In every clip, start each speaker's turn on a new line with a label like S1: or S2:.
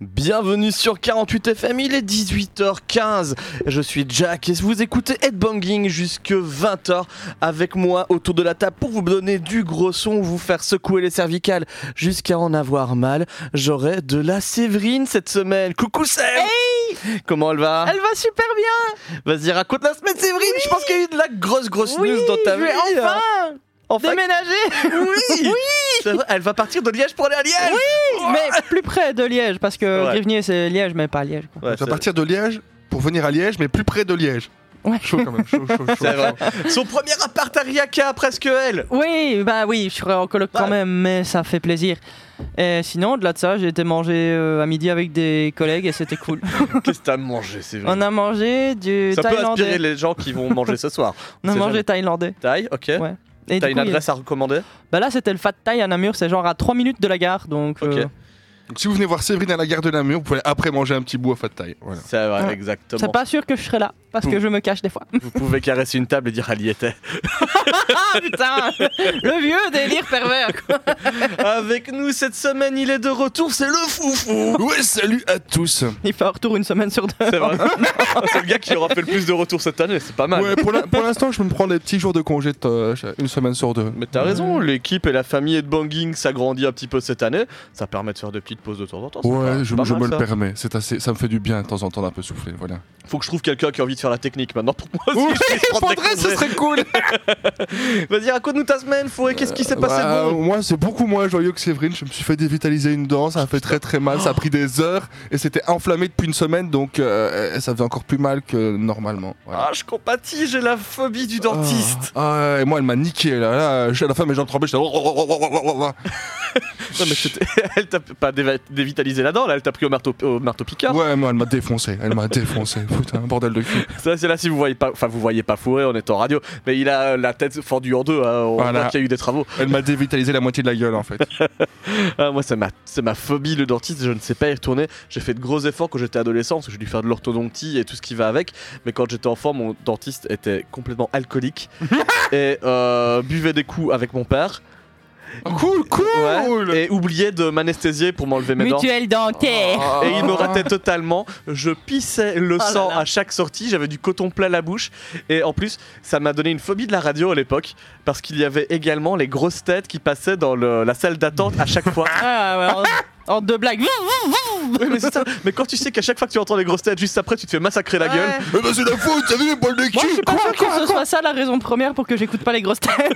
S1: Bienvenue sur 48 FM, il est 18h15. Je suis Jack et vous écoutez Headbanging jusque 20h avec moi autour de la table pour vous donner du gros son, vous faire secouer les cervicales jusqu'à en avoir mal. J'aurai de la Séverine cette semaine. Coucou Sèvres Comment elle va?
S2: Elle va super bien
S1: Vas-y, raconte la semaine Séverine. Je pense qu'il y a eu de la grosse grosse
S2: Oui,
S1: news dans ta vie.
S2: vais enfin
S1: Enfin,
S2: déménager
S1: oui, C'est vrai, Elle va partir de Liège pour aller à Liège
S2: Mais plus près de Liège, parce que
S1: Ouais.
S2: C'est Liège, mais pas Liège. Quoi.
S1: Ouais,
S3: vas
S1: c'est-
S3: partir de Liège pour venir à Liège, mais plus près de Liège.
S2: Ouais.
S3: Chaud quand même, chaud, chaud, chaud.
S1: c'est vrai. Son premier appart à Riaka, presque elle
S2: Oui, bah oui, je serai en coloc quand même, mais ça fait plaisir. Et sinon, au-delà de ça, j'ai été manger euh, à midi avec des collègues et c'était cool.
S1: Qu'est-ce que t'as mangé, Séverine
S2: On a mangé du
S1: Ça peut inspirer
S2: thaïlandais.
S1: les gens qui vont manger ce soir.
S2: On a
S1: c'est
S2: mangé
S1: jamais.
S2: thaïlandais.
S1: Taille, ok.
S2: Ouais.
S1: T'as une adresse à recommander?
S2: Bah là, c'était le Fat Thai à Namur, c'est genre à 3 minutes de la gare, donc.
S1: Ok.
S3: Donc si vous venez voir Séverine à la gare de Namur, vous pouvez après manger un petit bout à Fat Taille. Voilà.
S1: C'est vrai,
S2: Ouais.
S1: exactement.
S2: c'est pas sûr que je serai là, parce que je me cache des fois.
S1: Vous pouvez caresser une table et dire elle y était.
S2: ah putain Le vieux délire pervers quoi.
S1: Avec nous cette semaine, il est de retour, c'est le foufou
S3: Ouais, salut à tous.
S2: Il fait un retour une semaine sur deux.
S1: C'est vrai. c'est le gars qui aura fait le plus de retours cette année, c'est pas mal.
S3: Ouais, pour la- pour l'instant, je me prends des petits jours de congé de, euh, une semaine sur deux.
S1: Mais t'as raison, l'équipe et la famille de Banging s'agrandit un petit peu cette année. Ça permet de faire des petites pauses de temps en temps.
S3: Ouais, je,
S1: pas
S3: je
S1: mal,
S3: me
S1: ça.
S3: le permets. C'est assez, ça me fait du bien de temps en temps d'un peu souffler. Voilà.
S1: Faut que je trouve quelqu'un qui a envie de faire la technique maintenant pour moi aussi. prendre des
S3: faudrait, ce serait cool.
S1: Vas-y, raconte-nous ta semaine, Fouet, qu'est-ce qui s'est passé
S3: Bah,
S1: bon
S3: Moi, c'est beaucoup moins joyeux que Séverine. Je me suis fait dévitaliser une dent, ça a fait très très mal. Ça a pris des heures et c'était inflammé depuis une semaine, donc euh, ça faisait encore plus mal que normalement. Voilà.
S1: Ah, je compatis, j'ai la phobie du dentiste.
S3: Ah, et moi, elle m'a niqué là. là à la fin, mes jambes tremblaient. J'étais.
S1: Non, mais elle t'a pas dévitalisé la dent, là, elle t'a pris au marteau, au marteau piqueur.
S3: Ouais, moi, elle m'a défoncé. Elle m'a défoncé. Putain, bordel de cul.
S1: Ça, c'est là si vous voyez pas, enfin, vous voyez pas Fouet, on est en radio, mais il a la tête fendue en deux, hein, on
S3: Voilà.
S1: voit qu'il y a eu des travaux.
S3: Elle m'a dévitalisé la moitié de la gueule en fait.
S1: Ah, moi, c'est ma, ma phobie, le dentiste, je ne sais pas y retourner. J'ai fait de gros efforts quand j'étais adolescent, parce que j'ai dû faire de l'orthodontie et tout ce qui va avec, mais quand j'étais enfant, mon dentiste était complètement alcoolique et euh, buvait des coups avec mon père.
S3: Cool, cool.
S1: Ouais, et oubliait de m'anesthésier pour m'enlever mes dents.
S2: Mutuelle dentaire.
S1: Et il me ratait totalement. Je pissais le
S2: là
S1: sang
S2: là.
S1: à chaque sortie. J'avais du coton plein la bouche. Et en plus, ça m'a donné une phobie de la radio à l'époque. Parce qu'il y avait également les grosses têtes qui passaient dans le- la salle d'attente à chaque fois.
S2: Ah, ouais, en, en deux blagues.
S1: Oui, mais, c'est ça. mais quand tu sais qu'à chaque fois que tu entends les grosses têtes, juste après, tu te fais massacrer la gueule.
S3: Eh ben, c'est la faute, t'as vu les poils de
S2: Moi, je
S3: cul
S2: suis pas sûr que ce soit ça la raison première pour que j'écoute pas les grosses têtes.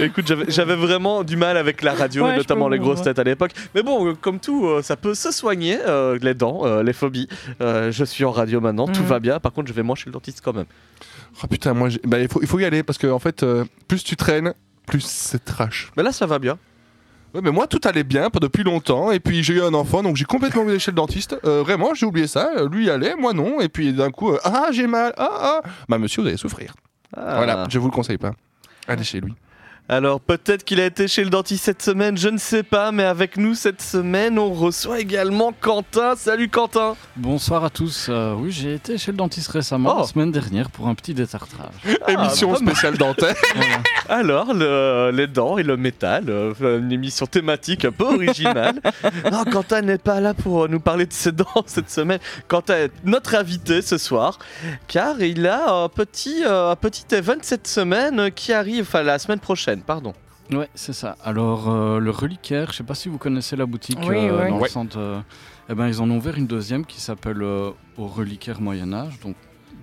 S1: Écoute, j'avais- vraiment du mal avec la radio,
S2: Ouais,
S1: et notamment les grosses têtes à l'époque. Mais bon, euh, comme tout, euh, ça peut se soigner, euh, les dents, euh, les phobies. Euh, je suis en radio maintenant, tout
S2: Mhm.
S1: va bien. Par contre, je vais moins chez le dentiste quand même.
S3: Oh putain, moi, bah, il, faut, il faut y aller parce que en fait, euh, plus tu traînes, plus c'est trash.
S1: Mais là, ça va bien.
S3: Ouais, mais moi, tout allait bien depuis longtemps. Et puis, j'ai eu un enfant, donc j'ai complètement oublié chez le dentiste. Euh, vraiment, j'ai oublié ça. Euh, Lui allait, moi non. Et puis, d'un coup, euh, ah, j'ai mal. Ah, ah. Bah, monsieur, vous allez souffrir.
S1: Ah.
S3: Voilà, je vous le conseille pas. Allez chez lui.
S1: Alors peut-être qu'il a été chez le dentiste cette semaine, je ne sais pas, mais avec nous cette semaine, on reçoit également Quentin. Salut Quentin
S4: Bonsoir à tous. Euh, oui, j'ai été chez le dentiste récemment,
S1: Oh.
S4: la semaine dernière, pour un petit détartrage.
S3: Émission
S1: mal.
S3: spéciale dentaire.
S4: Voilà.
S1: Alors, le- les dents et le métal, euh, une émission thématique un peu originale. non, Quentin n'est pas là pour nous parler de ses dents cette semaine. Quentin est notre invité ce soir, car il a un petit, euh, un petit event cette semaine qui arrive, enfin la semaine prochaine, pardon.
S4: Ouais, c'est ça. Alors, euh, le reliquaire, je sais pas si vous connaissez la boutique
S2: Oui,
S4: euh, dans
S3: Ouais.
S4: le centre. euh, eh ben, ils en ont ouvert une deuxième qui s'appelle euh, Au reliquaire Moyen-Âge. Donc,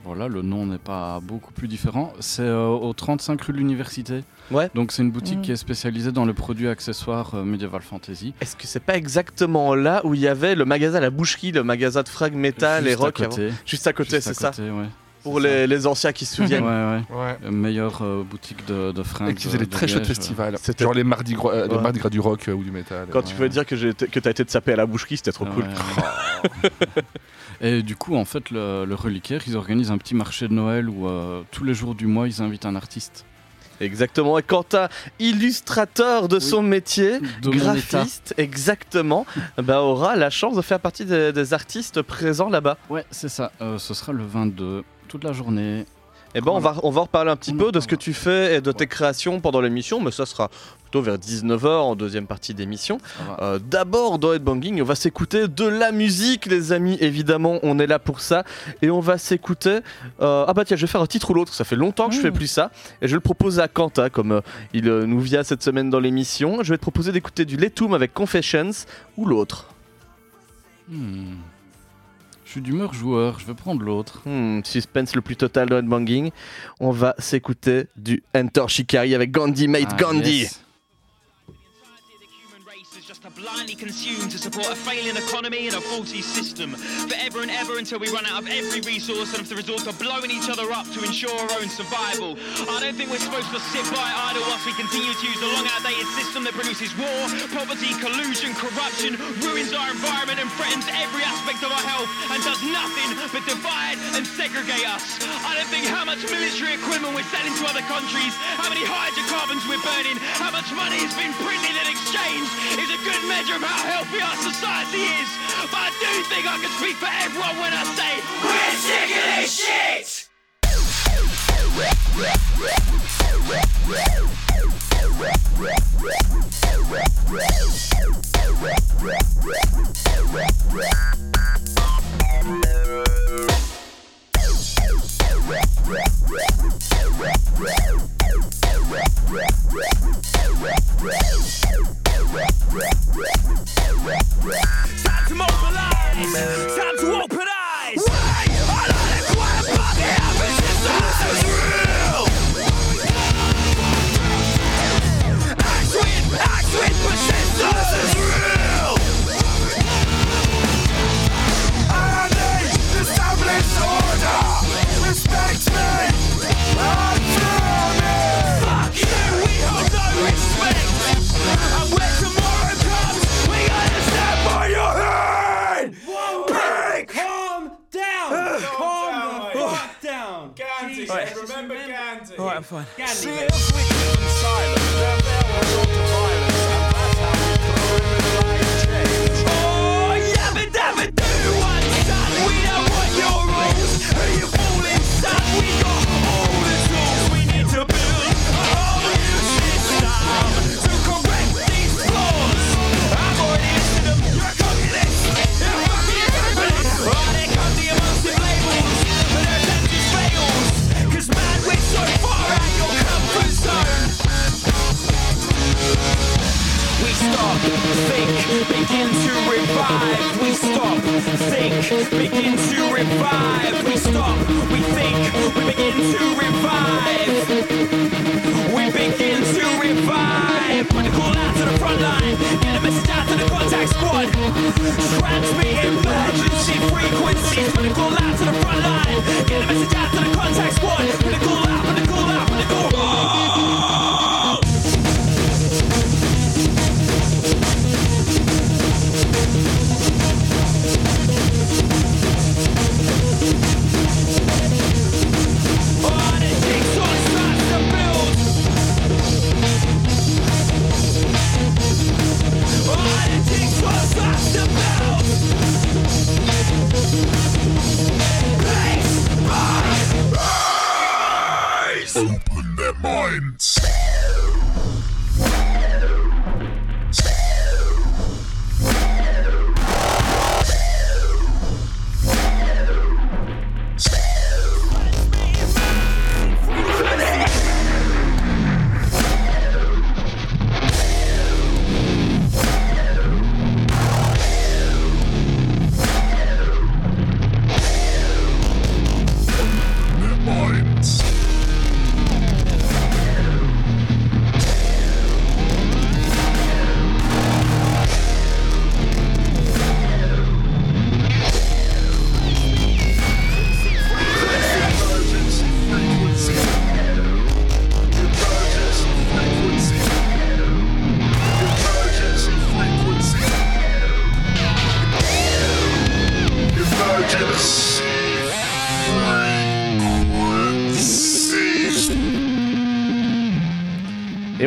S4: voilà, le nom n'est pas beaucoup plus différent. C'est euh, au 35 rue de l'Université.
S1: Ouais.
S4: Donc, c'est une boutique
S2: Mm.
S4: qui est spécialisée dans le produit accessoire euh, Medieval Fantasy.
S1: Est-ce que c'est pas exactement là où il y avait le magasin La Boucherie, le magasin de frag métal et
S4: Juste à
S1: rock avant?
S4: Côté.
S1: Juste à côté,
S4: Juste à
S1: c'est ça?
S4: côté, ouais.
S1: Pour les, les anciens qui se souviennent.
S4: Ouais, ouais.
S3: Ouais.
S4: Euh, Meilleure euh, boutique de, de fringues.
S3: Et qui faisait
S4: de-
S3: des
S4: de
S3: très chouettes festivals.
S1: C'était-
S3: Genre les Mardi Gras, euh, les
S1: Ouais.
S3: Mardi Gras du rock euh, ou du métal.
S1: Quand tu pouvais dire que, que t'as été te saper à la boucherie, c'était trop cool.
S4: Et du coup, en fait, le, le reliquaire, ils organisent un petit marché de Noël où euh, tous les jours du mois, ils invitent un artiste.
S1: Exactement. Et Quentin, illustrateur de
S4: Oui.
S1: son métier,
S4: De
S1: graphiste, exactement, bah, aura la chance de faire partie des, des artistes présents là-bas.
S4: Ouais, c'est ça. Euh, ce sera le 22, toute la journée.
S1: Et ben on va, on va reparler un petit peu de ce que tu fais et de tes créations pendant l'émission, mais ça sera plutôt vers 19h en deuxième partie d'émission. Euh, D'abord, dans Headbanging, on va s'écouter de la musique, les amis. Évidemment, on est là pour ça. Et on va s'écouter. euh, Ah bah tiens, je vais faire un titre ou l'autre. Ça fait longtemps que je fais plus ça. Et je le proposer à Quentin, comme euh, il euh, nous vient cette semaine dans l'émission. Je vais te proposer d'écouter du Letum avec Confessions ou l'autre.
S4: Hmm. Je suis d'humeur joueur, je vais prendre l'autre.
S1: Hmm, suspense le plus total dans Headbanging. On va s'écouter du Enter Shikari avec Gandhi Mate
S4: Ah,
S1: Gandhi.
S4: yes.
S5: Blindly consume to support a failing economy and a faulty system. Forever and ever until we run out of every resource and have to resort to blowing each other up to ensure our own survival. I don't think we're supposed to sit by idle whilst we continue to use the long outdated system that produces war, poverty, collusion, corruption, ruins our environment and threatens every aspect of our health and does nothing but divide and segregate us. I don't think how much military equipment we're selling to other countries, how many hydrocarbons we're burning, how much money has been printed and exchanged is a good measure of how healthy our society is. But I do think I can speak for everyone when I say we're sick of this shit! Time to mobilize! Time to open eyes!
S6: Gandhi,
S7: Jesus.
S6: remember Gandhi.
S7: Alright, I'm fine.
S6: See,
S7: Gandhi.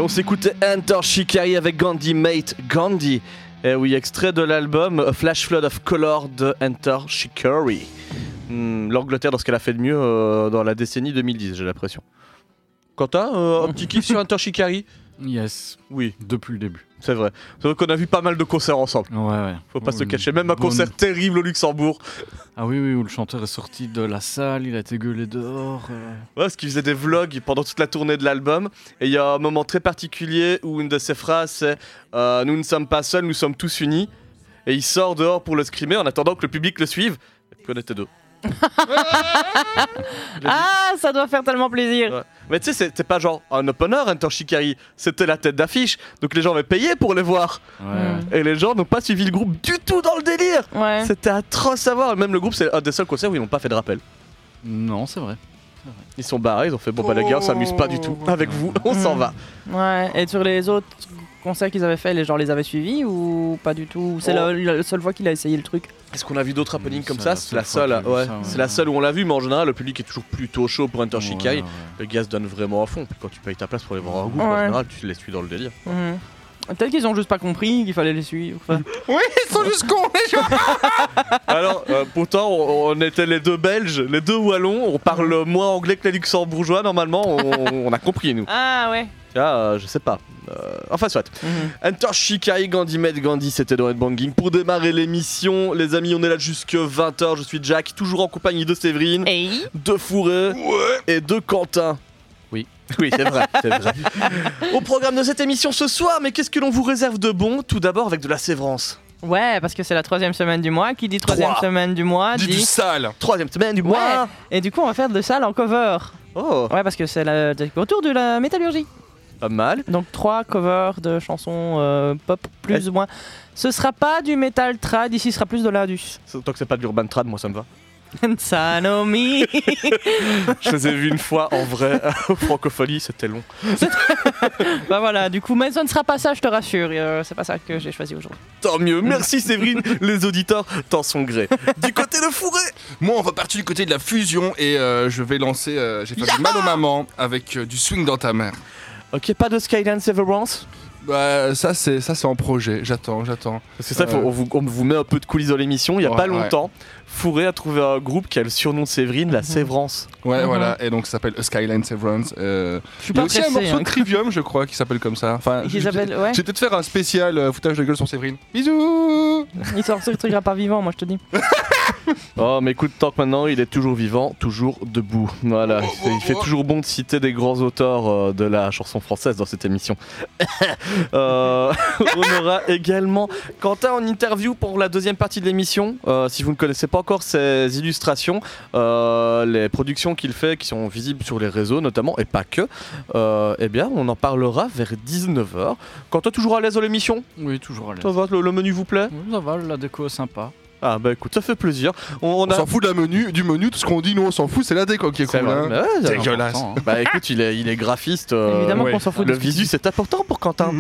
S1: On s'écoutait Enter Shikari avec Gandhi Mate Gandhi. Et oui, extrait de l'album A Flash Flood of Color de Enter Shikari. Hmm, L'Angleterre dans ce qu'elle a fait de mieux euh, dans la décennie 2010, j'ai l'impression. Quentin, euh, un petit kiff sur Enter Shikari?
S4: Yes,
S1: Oui,
S4: depuis le début.
S1: c'est vrai. C'est vrai qu'on a vu pas mal de concerts ensemble.
S4: Ouais, ouais.
S1: Faut pas se cacher. Même un concert terrible au Luxembourg.
S4: Ah oui, oui, où le chanteur est sorti de la salle, il a été gueulé dehors. euh.
S1: Ouais, parce qu'il faisait des vlogs pendant toute la tournée de l'album. Et il y a un moment très particulier où une de ses phrases c'est euh, Nous ne sommes pas seuls, nous sommes tous unis. Et il sort dehors pour le scrimer en attendant que le public le suive. Et puis on était deux.
S2: Ah, ça doit faire tellement plaisir.
S1: Ouais. Mais tu sais, c'était pas genre un opener, Enter Shikari. C'était la tête d'affiche. Donc les gens avaient payé pour les voir.
S4: Ouais.
S1: Et les gens n'ont pas suivi le groupe du tout dans le délire.
S2: Ouais.
S1: C'était atroce à voir. Même le groupe, c'est un des seuls concerts où ils n'ont pas fait de rappel.
S4: Non, c'est vrai.
S1: Ils sont barrés, ils ont fait bon bah les gars, on s'amuse pas du tout avec vous, on s'en
S2: Mm.
S1: va.
S2: Ouais. Et sur les autres concerts qu'ils avaient fait, les gens les avaient suivis ou pas du tout C'est
S1: Oh.
S2: la, la seule fois qu'il a essayé le truc.
S1: Est-ce qu'on a vu d'autres happenings comme ça C'est la
S4: seule
S1: ouais. C'est la seule où on l'a vu, mais en général, le public est toujours plutôt chaud pour Enter
S4: Ouais, ouais.
S1: Le gars se donne vraiment à fond. Puis quand tu payes ta place pour aller voir un groupe, en général, tu les suis dans le délire.
S2: Mhm. Peut-être qu'ils ont juste pas compris qu'il fallait les suivre. Enfin,
S3: Oui, ils sont juste cons, les gens
S1: Alors, euh, pourtant, on, on était les deux Belges, les deux Wallons. On parle moins anglais que les Luxembourgeois, normalement. On, on a compris, nous.
S2: Ah ouais.
S1: Vois, euh, je sais pas. Euh, enfin, soit.
S2: Mhm.
S1: Enter Shikai Gandhi Med Gandhi, c'était dans Headbanging. Pour démarrer l'émission, les amis, on est là jusque 20h. Je suis Jack, toujours en compagnie de Séverine,
S2: Hey.
S1: de Fourré et de Quentin.
S4: Oui.
S1: Oui, c'est vrai, c'est vrai. Au programme de cette émission ce soir, mais qu'est-ce que l'on vous réserve de bon? Tout d'abord avec de la sévrance.
S2: Ouais, parce que c'est la troisième semaine du mois. Qui dit troisième
S1: Trois.
S2: semaine du mois
S3: du
S2: dit.
S3: sale
S1: Troisième semaine du
S2: Ouais.
S1: mois.
S2: Et du coup, on va faire de ça en cover.
S1: Oh,
S2: Ouais, parce que c'est le retour de la métallurgie.
S1: pas mal.
S2: Donc trois covers de chansons euh, pop plus ou moins. Ce sera pas du metal trad, ici ce sera plus de l'indus.
S1: Tant que c'est pas de l'urban trad, moi ça me va.
S2: Sanomi
S1: Je les ai vus une fois en vrai au Francophonie, c'était long.
S2: Bah voilà, du coup, mais ce ne sera pas ça, je te rassure. euh, c'est pas ça que j'ai choisi aujourd'hui.
S1: Tant mieux, merci Séverine, les auditeurs t'en sont gré. Du côté de Fourré
S3: Moi, on va partir du côté de la fusion et euh, je vais lancer. euh, J'ai fait du mal aux mamans avec euh, du swing dans ta mère.
S1: Ok, pas de Skyline Severance
S3: Bah, ça, c'est ça, c'est en projet. J'attends, j'attends.
S1: Parce que ça,
S3: Euh.
S1: faut- on, vous, on vous met un peu de coulisses dans l'émission. Il y a
S3: Ouais,
S1: pas
S3: ouais.
S1: Longtemps, Fourré a trouvé un groupe qui a le surnom de Séverine, la
S2: Mhm.
S1: Sévrance.
S3: Ouais,
S2: Mhm.
S3: voilà. Et donc, ça s'appelle A Skyline Severance. Euh,
S2: Je suis
S3: Il y a
S2: pas
S3: aussi un morceau
S2: hein.
S3: de Trivium, je crois, qui s'appelle comme ça. Enfin,
S2: Qui
S3: je-
S2: s'appelle- ouais.
S3: je vais peut-être faire un spécial euh, foutage de gueule sur Séverine. Bisous
S2: Il sort sortira pas vivant, moi je te dis.
S1: Oh, mais écoute, tant que maintenant il est toujours vivant, toujours debout. Voilà,
S3: Oh,
S1: il fait toujours bon de citer des grands auteurs euh, de la chanson française dans cette émission. Euh, on aura également Quentin en interview pour la deuxième partie de l'émission. Euh, si vous ne connaissez pas encore ses illustrations, euh, les productions qu'il fait qui sont visibles sur les réseaux notamment, et pas que, euh, eh bien, on en parlera vers 19h. Quentin, toujours à l'aise dans l'émission?
S4: Oui, toujours à l'aise.
S1: Ça va, le, le menu vous plaît?
S4: Oui, ça va, la déco est sympa.
S1: Ah bah écoute, ça fait plaisir. On, on
S3: On
S1: a...
S3: s'en fout de la menu, du menu, tout ce qu'on dit, nous on s'en fout, c'est la déco qui est
S1: C'est
S3: cool. hein.
S1: ouais,
S3: c'est- dégueulasse.
S4: hein.
S1: Bah écoute, il est, il est graphiste. euh,
S2: Évidemment
S3: ouais.
S2: qu'on s'en fout
S1: Le visu, c'est important pour Quentin.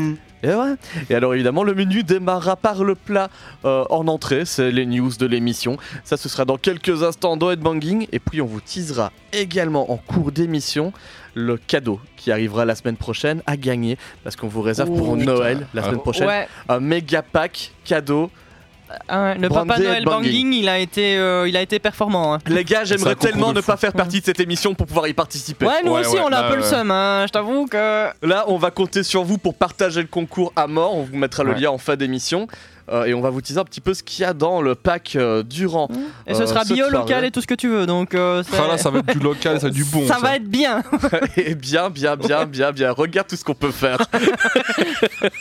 S1: Et ouais. Et alors évidemment, le menu démarrera par le plat euh, en entrée. C'est les news de l'émission. Ça, ce sera dans quelques instants dans Headbanging. Et puis, on vous teasera également en cours d'émission le cadeau qui arrivera la semaine prochaine à gagner. Parce qu'on vous réserve pour
S2: Oh,
S1: Noël la
S3: Ah,
S1: semaine prochaine
S2: Ouais,
S1: un méga pack cadeau.
S2: Hein, le
S1: Brandé
S2: Papa Noël. Banging, il a été, euh, il a été performant. hein.
S1: Les gars, j'aimerais tellement ne pas faire partie de cette émission pour pouvoir y participer.
S2: Ouais, nous
S3: Ouais,
S2: aussi,
S3: ouais,
S2: on a un peu le seum. hein. Je t'avoue que.
S1: Là, on va compter sur vous pour partager le concours à mort. On vous mettra le lien en fin d'émission. Euh, et on va vous teaser un petit peu ce qu'il y a dans le pack euh, durant.
S2: Et ce
S1: Euh,
S2: sera
S1: cette
S2: bio, local et tout ce que tu veux. Donc, euh, c'est-
S3: Ah là, ça va être du local, ça va être du bon.
S2: ça va être bien.
S1: et bien, bien, bien, bien, bien. Regarde tout ce qu'on peut faire.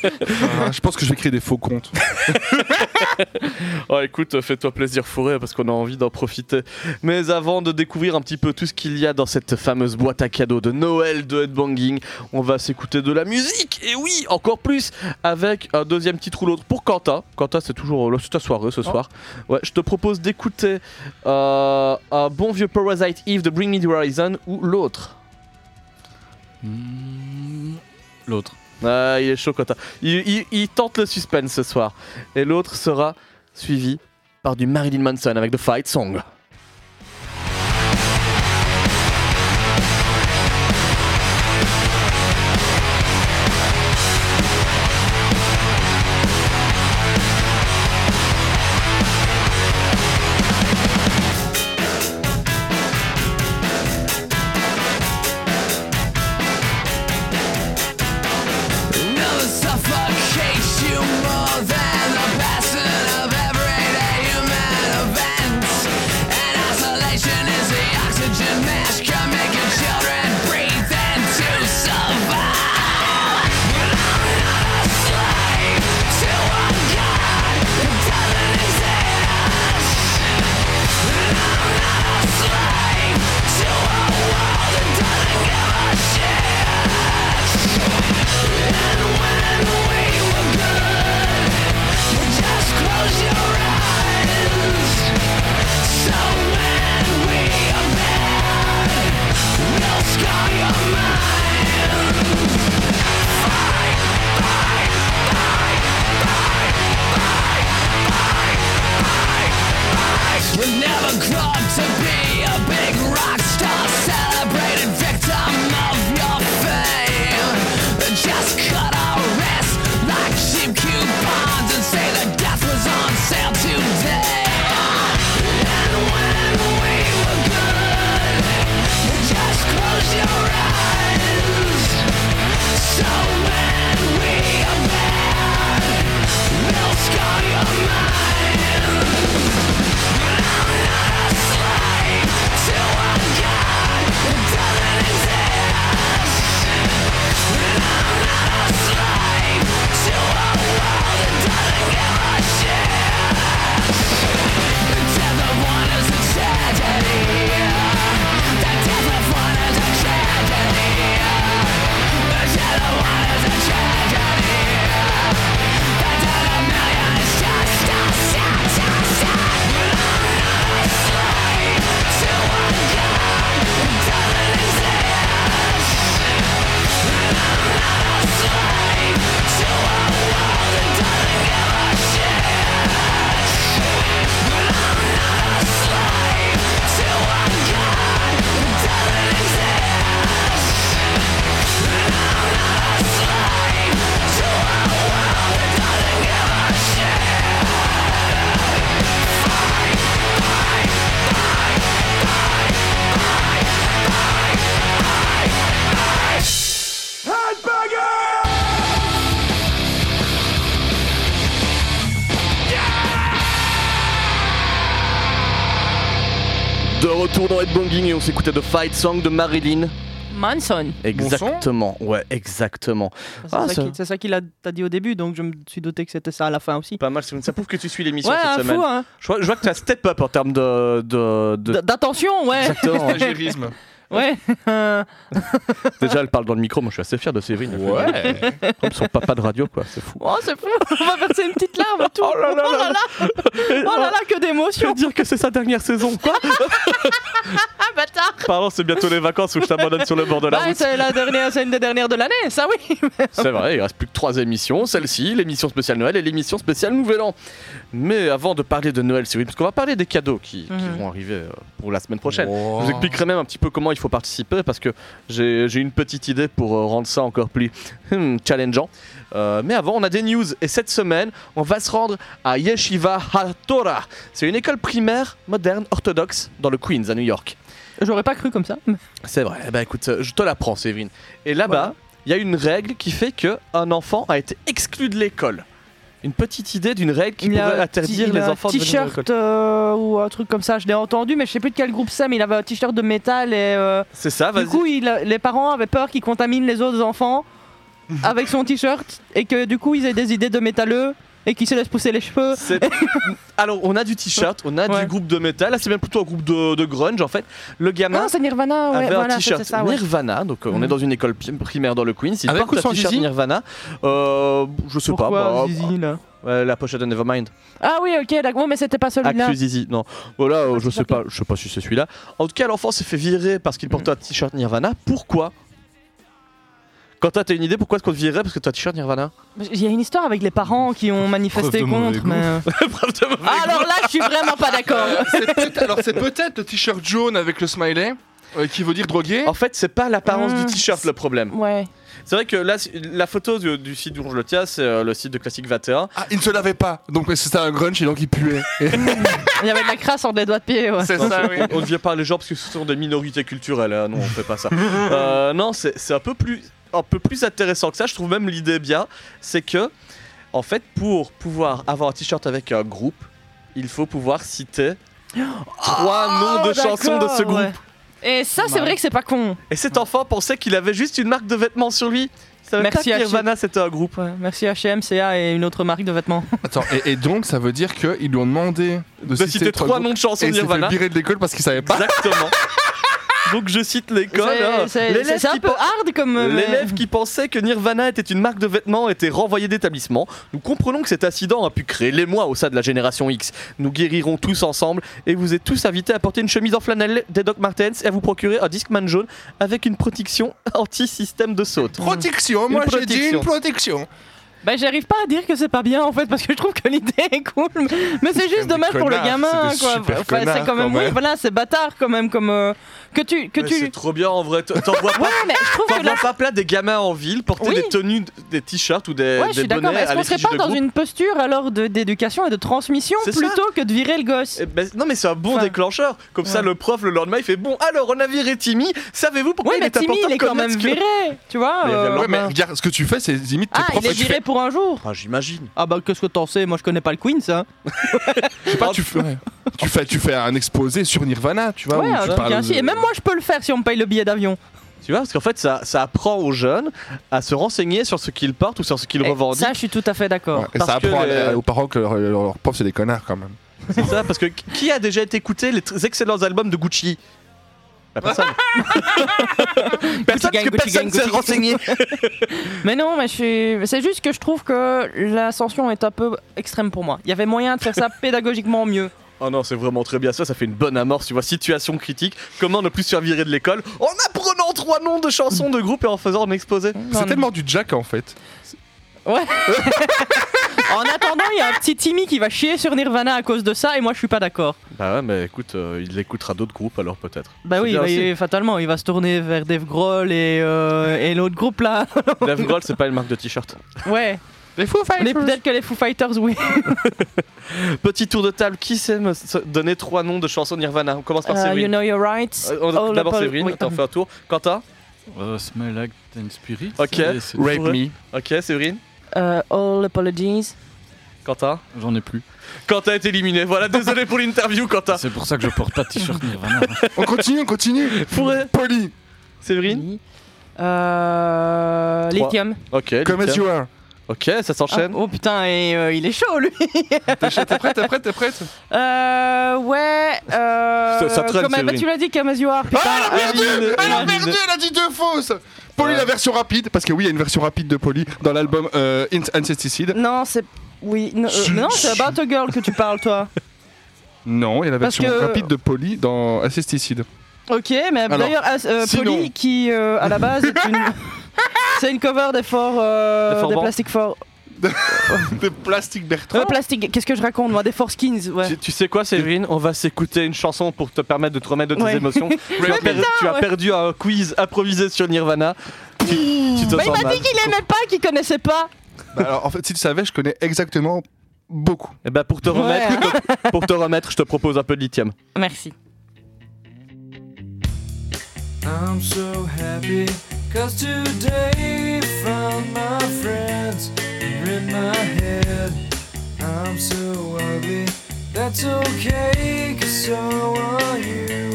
S3: Ah, je pense que je vais créer des faux comptes.
S1: Oh, écoute, fais-toi plaisir, Fourré, parce qu'on a envie d'en profiter. Mais avant de découvrir un petit peu tout ce qu'il y a dans cette fameuse boîte à cadeaux de Noël de Headbanging, on va s'écouter de la musique. Et oui, encore plus, avec un deuxième titre ou l'autre pour Quentin. Quentin, c'est toujours le- c'est ta soirée ce soir. Ouais, je te propose d'écouter euh, un bon vieux Parasite Eve de Bring Me the Horizon ou l'autre.
S4: Hmm, L'autre.
S1: Ah, il est chaud, Quentin. Il, il- il tente le suspense ce soir. Et l'autre sera suivi par du Marilyn Manson avec The Fight Song. S'écoutait The Fight Song de Marilyn.
S2: Manson.
S1: Exactement, ouais, exactement.
S2: C'est
S1: Ah,
S2: ça
S1: ça-
S2: qui- c'est ça qu'il a t'as dit au début, donc je me suis douté que c'était ça à la fin aussi.
S1: Pas mal, ça prouve que tu suis l'émission
S2: Ouais,
S1: cette semaine.
S2: fou, hein.
S1: Je, vois, je vois que tu as step up en termes de. de, de-
S2: D- D'attention, ouais.
S1: Exactement.
S2: Ouais.
S1: Déjà, elle parle dans le micro, moi je suis assez fier de Séverine.
S3: Ouais.
S1: Comme son papa de radio, quoi, c'est fou.
S2: Oh, c'est fou. On va verser une petite larme et tout.
S1: Oh là là là
S2: là. Oh là là, que d'émotion.
S1: dire que c'est sa dernière saison, quoi
S2: Ah, bâtard.
S1: Pardon, c'est bientôt les vacances où je t'abandonne sur le bord de la
S2: Bah,
S1: route.
S2: c'est la dernière, c'est une des dernières de l'année, ça oui.
S1: C'est vrai, il reste plus que trois émissions, celle-ci, l'émission spéciale Noël et l'émission spéciale Nouvel An. Mais avant de parler de Noël, oui, parce qu'on va parler des cadeaux qui, qui
S2: Mhm.
S1: vont arriver euh, pour la semaine prochaine.
S3: Oh.
S1: Je vous expliquerai même un petit peu comment il faut participer parce que j'ai une petite idée pour euh, rendre ça encore plus hmm, challengeant. Euh, mais avant, on a des news et cette semaine, on va se rendre à Yeshiva HaTorah. C'est une école primaire moderne orthodoxe dans le Queens à New York.
S2: J'aurais pas cru comme ça.
S1: C'est vrai. Eh ben écoute, euh, je te l'apprends, Séverine. Et là-bas,
S2: Voilà.
S1: il y a une règle qui fait que un enfant a été exclu de l'école. Une petite idée d'une règle qui
S2: Il
S1: pourrait interdire les enfants de venir
S2: t-shirt euh, ou un truc comme ça, je l'ai entendu, mais je sais plus de quel groupe c'est, mais il avait un t-shirt de métal et euh,
S1: C'est ça,
S2: du
S1: vas-y.
S2: coup il a- les parents avaient peur qu'il contamine les autres enfants avec son t-shirt et que du coup ils aient des idées de métalleux et qu'ils se laissent pousser les cheveux.
S1: Alors, on a du t-shirt, on a
S2: Ouais.
S1: du groupe de métal. Là, c'est même plutôt un groupe de, de grunge en fait. Le gamin
S2: Non, c'est Nirvana, ouais,
S1: avait un t-shirt
S2: ouais.
S1: Nirvana, donc euh, on est
S2: Mhm.
S1: dans une école primaire dans le Queens. Il
S3: Avec
S1: porte un t-shirt Nirvana. Euh, je sais
S2: Pourquoi
S1: pas. bah,
S2: Zizi, là
S1: ouais, la pochette de Nevermind.
S2: Ah oui, ok, d'accord, mais c'était pas celui-là.
S1: Accuse Zizi, non. Voilà, euh,
S2: Ah,
S1: je sais
S2: pas
S1: pas, je sais pas si c'est celui-là. En tout cas, l'enfant s'est fait virer parce qu'il portait un t-shirt Nirvana. Pourquoi Quentin, t'as une idée pourquoi est-ce qu'on te virerait parce que t'as un t-shirt Nirvana
S2: Il y a une histoire avec les parents qui ont manifesté
S3: de mauvais
S2: contre,
S3: goût.
S2: mais. euh,
S1: Preuve de mauvais
S2: Ah, alors là, je suis vraiment pas d'accord.
S3: C'est peut-être- alors c'est peut-être le t-shirt jaune avec le smiley euh, qui veut dire drogué.
S1: En fait, c'est pas l'apparence
S2: Mmh.
S1: du t-shirt le problème.
S2: Ouais.
S1: C'est vrai que là, c'est- la photo du, du site dont je le tiens, c'est euh, le site de Classique 21.
S3: Ah, il ne se lavait pas, donc c'était un grunge et donc il puait.
S2: Il y avait de la crasse entre les doigts de pied, ouais.
S3: c'est ça, oui.
S1: On ne vient pas les gens parce que ce sont des minorités culturelles. hein. Non, on fait pas ça. Euh, non, c'est c'est un peu plus. Un peu plus intéressant que ça, je trouve même l'idée bien, c'est que, en fait, pour pouvoir avoir un t-shirt avec un groupe, il faut pouvoir citer trois noms de chansons de ce groupe.
S2: ouais. Et ça, c'est vrai que c'est pas con.
S1: Et cet enfant pensait qu'il avait juste une marque de vêtements sur lui. Savait
S2: Merci,
S1: pas. Nirvana c'était un groupe.
S2: Ouais, merci H&M, CA et une autre marque de vêtements.
S3: Attends, et, et donc ça veut dire qu'ils lui ont demandé de,
S1: De citer trois noms de chansons
S3: et il s'est fait
S1: Nirvana.
S3: virer de l'école parce qu'il savait pas.
S1: Exactement. Donc je cite l'école.
S2: C'est-
S1: hein.
S2: c'est- un
S1: qui
S2: peu hard comme. euh,
S1: L'élève qui pensait que Nirvana était une marque de vêtements était renvoyé d'établissement. Nous comprenons que cet incident a pu créer l'émoi au sein de la génération X. Nous guérirons tous ensemble et vous êtes tous invités à porter une chemise en flanelle des Doc Martens et à vous procurer un Discman jaune avec une protection anti-système de saute.
S3: Protection, moi j'ai dit une protection.
S2: Bah, j'arrive pas à dire que c'est pas bien en fait parce que je trouve que l'idée est cool, mais- c'est juste dommage pour le gamin
S3: c'est
S2: quoi. Enfin, quand même,
S3: quand
S2: oui, voilà, c'est bâtard quand même comme euh, que tu que
S1: Mais
S2: tu.
S1: C'est trop bien en vrai. T'en vois pas
S2: Ouais, mais je trouve
S1: T'en
S2: que là,
S1: vois pas plein des gamins en ville porter
S2: Oui.
S1: des tenues, des t-shirts ou des,
S2: ouais, je
S1: des
S2: suis d'accord.
S1: bonnets
S2: Mais est-ce
S1: à
S2: qu'on serait pas dans
S1: groupe
S2: une posture alors de- d'éducation et de transmission
S1: C'est ça.
S2: plutôt que de virer le gosse
S1: Eh ben, non mais c'est un bon
S2: Enfin,
S1: déclencheur. Comme ça
S2: ouais.
S1: le prof le lendemain il fait bon alors on a viré Timmy. Savez-vous pourquoi
S2: Oui,
S1: il
S2: mais
S1: est
S2: Timmy, il est quand même viré, tu vois.
S1: Mais
S2: euh,
S3: Ouais, mais regarde, ce que tu fais, c'est limite
S2: Ah, il est viré pour un jour.
S1: Ah j'imagine.
S2: Ah bah qu'est-ce que t'en sais? Moi je connais pas le Queen ça.
S3: je sais pas, tu fais, ouais. tu fais, tu fais un exposé sur Nirvana, tu vois.
S2: ouais, ainsi.
S3: de-
S2: Et même moi je peux le faire si on me paye le billet d'avion.
S1: Tu vois parce qu'en fait ça, ça apprend aux jeunes à se renseigner sur ce qu'ils portent ou sur ce qu'ils revendiquent.
S2: Ça je suis tout à fait d'accord.
S3: Ouais, et
S1: parce
S3: ça
S1: que
S3: apprend à- aux parents que leurs leur, leur profs c'est des connards quand même.
S1: C'est ça parce que qui a déjà été écouté les excellents albums de Gucci? Bah, Personne. personne parce
S2: gang,
S1: que
S2: Gucci
S1: personne s'est
S2: Gucci
S1: renseigné.
S2: Mais non, mais je suis... c'est juste que je trouve que l'ascension est un peu extrême pour moi. Il y avait moyen de faire ça pédagogiquement mieux.
S1: Oh non, c'est vraiment très bien ça, ça fait une bonne amorce, tu vois, situation critique, comment ne plus virer de l'école en apprenant trois noms de chansons de groupe et en faisant un exposé.
S3: C'est tellement du Jack en fait.
S2: Ouais. en attendant, il y a un petit Timmy qui va chier sur Nirvana à cause de ça et moi je suis pas d'accord.
S1: Bah ouais, mais écoute, euh, il écoutera d'autres groupes alors peut-être.
S2: Bah oui, bah, il- fatalement, il va se tourner vers Dave Grohl et, euh, et l'autre groupe là.
S1: Dave Grohl, c'est pas une marque de t-shirt.
S2: ouais.
S3: Les Foo
S2: Mais peut-être que les Foo Fighters, oui.
S1: Petit tour de table, qui sait me donner trois noms de chansons Nirvana? On commence par
S2: Euh, you
S1: Séverine.
S2: know your rights.
S1: Euh, on- D'abord Séverine,
S2: oui.
S1: t'en fais un tour. Quentin?
S4: Euh, Smell Like Teen Spirit.
S1: Ok.
S3: Rape me.
S1: Ok, Séverine?
S2: Euh, all apologies.
S1: Quentin?
S4: J'en ai plus.
S1: Quentin est éliminé. Voilà, désolé pour l'interview, Quentin.
S4: C'est pour ça que je porte pas de t-shirt Nirvana.
S3: On continue, on continue.
S1: Pourrait.
S3: Polly,
S1: Séverine?
S2: Euh, lithium.
S1: Ok.
S3: come as you are.
S1: Ok, ça s'enchaîne.
S2: Ah, oh putain, et, euh, il est chaud lui.
S3: T'es prête, t'es prête, t'es prête
S2: Euh, ouais. Euh,
S1: Ça- ça traîne,
S2: comme- bah, tu l'as dit, comme as you are, putain.
S3: Ah, elle a perdu Elle a perdu, elle a dit deux fausses Polly, la version rapide, parce que oui, il y a une version rapide de Polly dans l'album euh, Incesticide.
S2: Non, c'est. Oui, non, euh, non c'est About a Girl que tu parles, toi.
S3: Non, il y a la version
S2: que-
S3: rapide de Polly dans Incesticide.
S2: Ok, mais
S3: Alors,
S2: d'ailleurs, euh,
S3: sinon-
S2: Polly, qui à la base est une. c'est une cover d'efforts euh,
S1: Des
S2: des
S1: Forbans
S2: Plastic For.
S3: De Plastic Bertrand.
S2: Euh, plastique, qu'est-ce que je raconte moi Des Four Skins, ouais.
S1: Tu, tu sais quoi, Séverine? On va s'écouter une chanson pour te permettre de te remettre de tes
S2: Ouais.
S1: émotions. tu, as per- tu as
S2: ouais.
S1: perdu un quiz improvisé sur Nirvana. Tu, tu te
S2: Bah, il m'a
S1: mal.
S2: dit qu'il aimait pas, qu'il connaissait pas.
S3: Bah alors, en fait, si tu savais, je connais exactement beaucoup.
S1: Eh ben pour te remettre,
S2: Ouais.
S1: je te- pour te remettre, je te propose un peu de lithium.
S2: Merci.
S7: I'm so happy cause today found my friends in my head. I'm so ugly, that's okay cause so are you.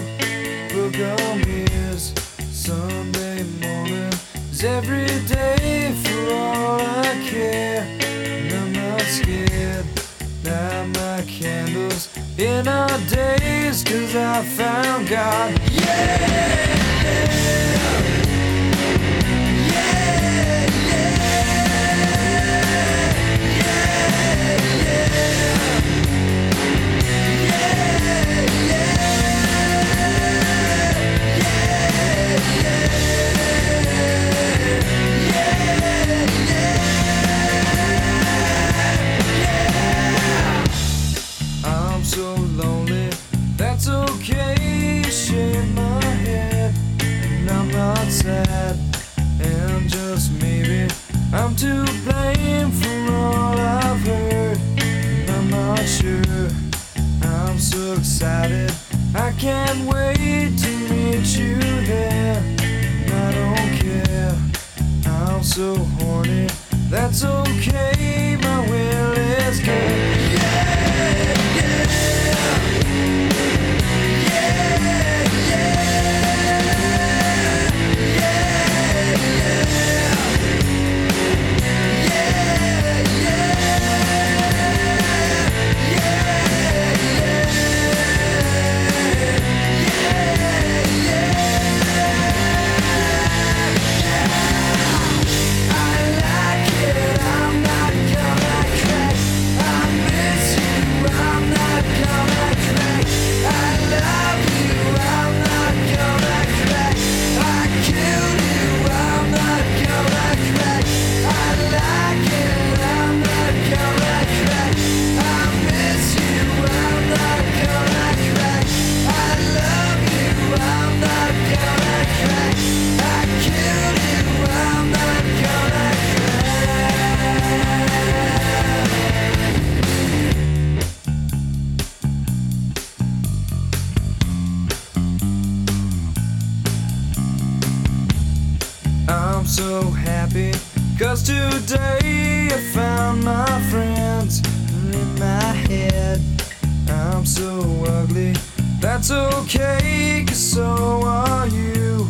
S7: Book on ears, Sunday morning is every day for all I care. And I'm not scared. Light my candles in our days cause I found God. I'm I'm to blame for all I've heard. I'm not sure. I'm so excited, I can't wait to meet you there. I don't care. I'm so horny. That's okay, my will is good. Happy. Cause today I found my friends in my head. I'm so ugly. That's okay cause so are you.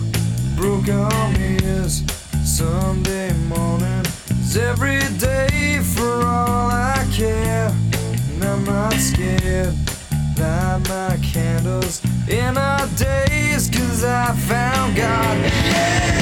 S7: Broke arm is Sunday morning. Is every day for all I care And I'm not scared. Light my candles in our days Cause I found God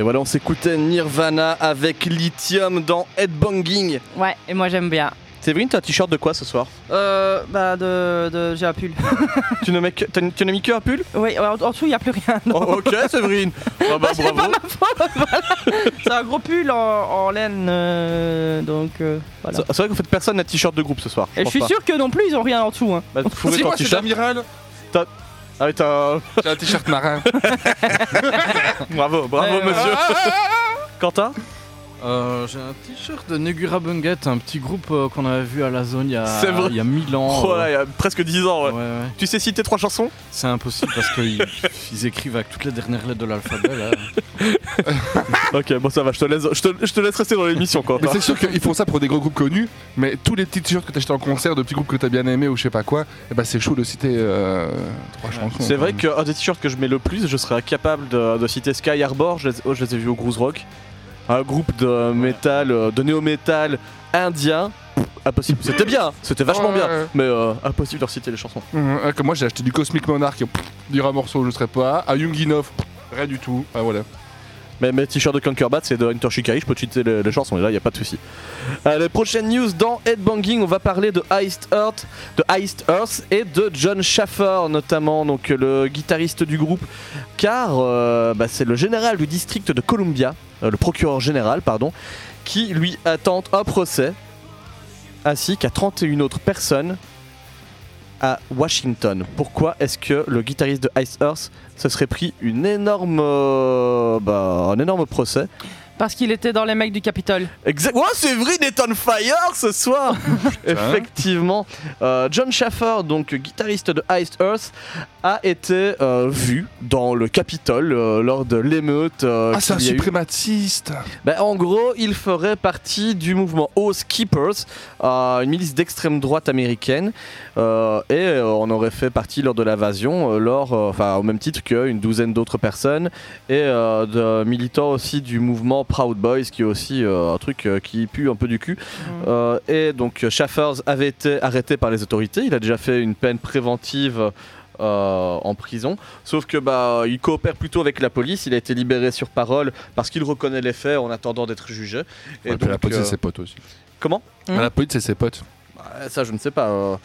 S1: Et voilà, on s'écoutait Nirvana avec Lithium dans Headbanging.
S2: Ouais, et moi j'aime bien.
S1: Séverine, t'as un t-shirt de quoi ce soir?
S2: Euh, bah de, de j'ai un pull.
S1: Tu ne mets que- t'as- tu n'as mis que un pull?
S2: Oui, en, en dessous il y a plus rien. non.
S1: Oh, Ok, Séverine. Ah bah,
S2: C'est pas
S1: bravo.
S2: ma faute, voilà. C'est un gros pull en, en laine, euh, donc euh, voilà.
S1: C'est c'est vrai qu'en fait personne n'a de t-shirt de groupe ce soir.
S2: Et je
S1: pense
S2: suis
S1: pas.
S2: sûr que non plus ils ont rien en dessous. Hein.
S1: Bah, faut
S3: Si
S1: ton
S3: moi c'est
S1: t-shirt.
S3: l'amiral
S1: Ah oui, t'as.
S3: J'ai un t-shirt marin
S1: Bravo, bravo monsieur. Quentin?
S4: Euh, J'ai un t-shirt de Negura Bunget, un petit groupe euh, qu'on avait vu à la zone il y a, il y a 1000 ans.
S1: Oh
S4: euh,
S1: il y a presque 10 ans. ouais.
S4: ouais, ouais.
S1: Tu sais citer trois chansons?
S4: C'est impossible parce qu'ils ils écrivent avec toutes les dernières lettres de l'alphabet. là.
S1: Ok, bon ça va, je te laisse, je te, je te laisse rester dans l'émission
S3: Mais
S1: Quentin.
S3: c'est sûr qu'ils font ça pour des gros groupes connus, mais tous les petits t-shirts que t'as achetés en concert de petits groupes que t'as bien aimé ou je sais pas quoi, eh ben c'est chaud de citer euh, trois chansons.
S1: C'est vrai qu'un des t-shirts que je mets le plus, je serais incapable de, de citer Sky Harbor, je les, oh, je les ai vus au Groove Rock. Un groupe de métal, euh, de néo-métal indien. Impossible, c'était bien, c'était vachement bien, mais euh, impossible de reciter les chansons.
S3: Que moi j'ai acheté du Cosmic Monarch, pff, du un morceau je serais pas, à Junginov, pff, rien du tout, ah voilà.
S1: Mais mes t-shirts de Conquerbat, c'est de Hunter Shikari, je peux te citer les, les chansons, et là, il a pas de souci. Allez, prochaine news dans Headbanging, on va parler de Iced Earth, de Iced Earth et de John Schaffer, notamment, donc le guitariste du groupe, car euh, bah, c'est le général du district de Columbia, euh, le procureur général, pardon, qui lui attente un procès, ainsi qu'à 31 autres personnes à Washington. Pourquoi est-ce que le guitariste de Ice Earth se serait pris une énorme, euh, bah, un énorme procès
S2: Parce qu'il était dans les mecs du Capitole.
S1: Exact. Ouais, Séverine est on fire ce soir. Effectivement, Euh, John Schaffer, donc guitariste de Iced Earth, a été euh, vu dans le Capitole euh, lors de l'émeute. euh,
S3: Ah, c'est un suprématiste.
S1: Ben, en gros, il ferait partie du mouvement Oath Keepers, euh, une milice d'extrême droite américaine, euh, et euh, on aurait fait partie lors de l'invasion, euh, lors, enfin au même titre qu'une douzaine d'autres personnes, et euh, de militants aussi du mouvement Proud Boys, qui est aussi euh, un truc euh, qui pue un peu du cul. Euh, et donc Schaffers avait été arrêté par les autorités, il a déjà fait une peine préventive. euh, en prison, sauf que bah il coopère plutôt avec la police. Il a été libéré sur parole parce qu'il reconnaît les faits en attendant d'être jugé.
S3: Et puis la
S1: donc,
S3: police,
S1: euh,
S3: c'est ses potes aussi.
S1: Comment?
S3: Ah, La police, c'est ses potes.
S1: Ça, je ne sais pas. euh.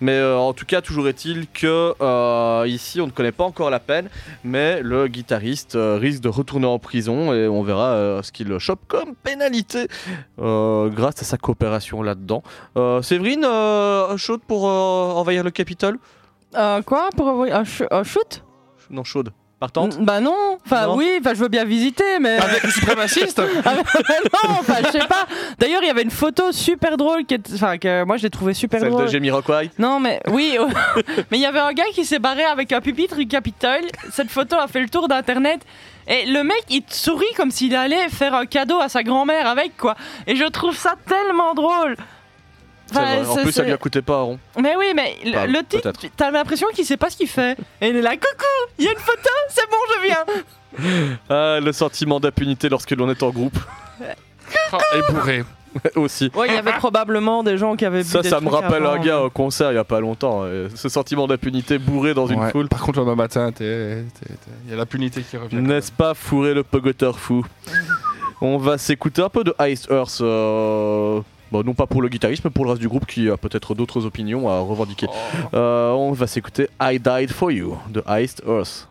S1: Mais euh, en tout cas, toujours est-il que euh, ici, on ne connaît pas encore la peine, mais le guitariste euh, risque de retourner en prison et on verra ce qu'il chope comme pénalité grâce à sa coopération là-dedans. Séverine, chaude pour envahir le Capitole?
S2: Quoi? Pour envoyer un, ch- un shoot?
S1: Non, chaude. Partante
S2: Bah non. Enfin
S1: Non.
S2: oui, enfin je veux bien visiter, mais.
S3: Avec le suprémaciste
S2: Ah, mais non, enfin je sais pas. D'ailleurs, il y avait une photo super drôle qui est... enfin que moi je l'ai trouvé super
S1: Celle
S2: drôle.
S1: de Jamiroquai
S2: Non mais oui, mais il y avait un gars qui s'est barré avec un pupitre du Capitole. Cette photo a fait le tour d'internet. Et le mec, il te sourit comme s'il allait faire un cadeau à sa grand-mère avec quoi. Et je trouve ça tellement drôle.
S1: C'est
S2: Enfin,
S1: vrai. En plus, ça lui a coûté pas un rond.
S2: Mais oui, mais le,
S1: peut-être.
S2: t'as l'impression qu'il sait pas ce qu'il fait. Et il est là, coucou, il y a une photo, c'est bon, je viens.
S1: Ah, le sentiment d'impunité lorsque l'on est en groupe
S3: Et bourré.
S1: aussi.
S2: Ouais, il y avait probablement des gens qui avaient bu
S1: Ça,
S2: des
S1: ça me rappelle
S2: avant.
S1: un gars au concert il y a pas longtemps. euh, Ce sentiment d'impunité bourré dans une foule.
S3: Par contre, le lendemain matin, il y a l'impunité qui revient.
S1: N'est-ce pas fourrer le pogoteur fou? On va s'écouter un peu de Ice Earth. euh, bon, non pas pour le guitariste, mais pour le reste du groupe qui a peut-être d'autres opinions à revendiquer. Euh, on va s'écouter I Died For You de Iced Earth.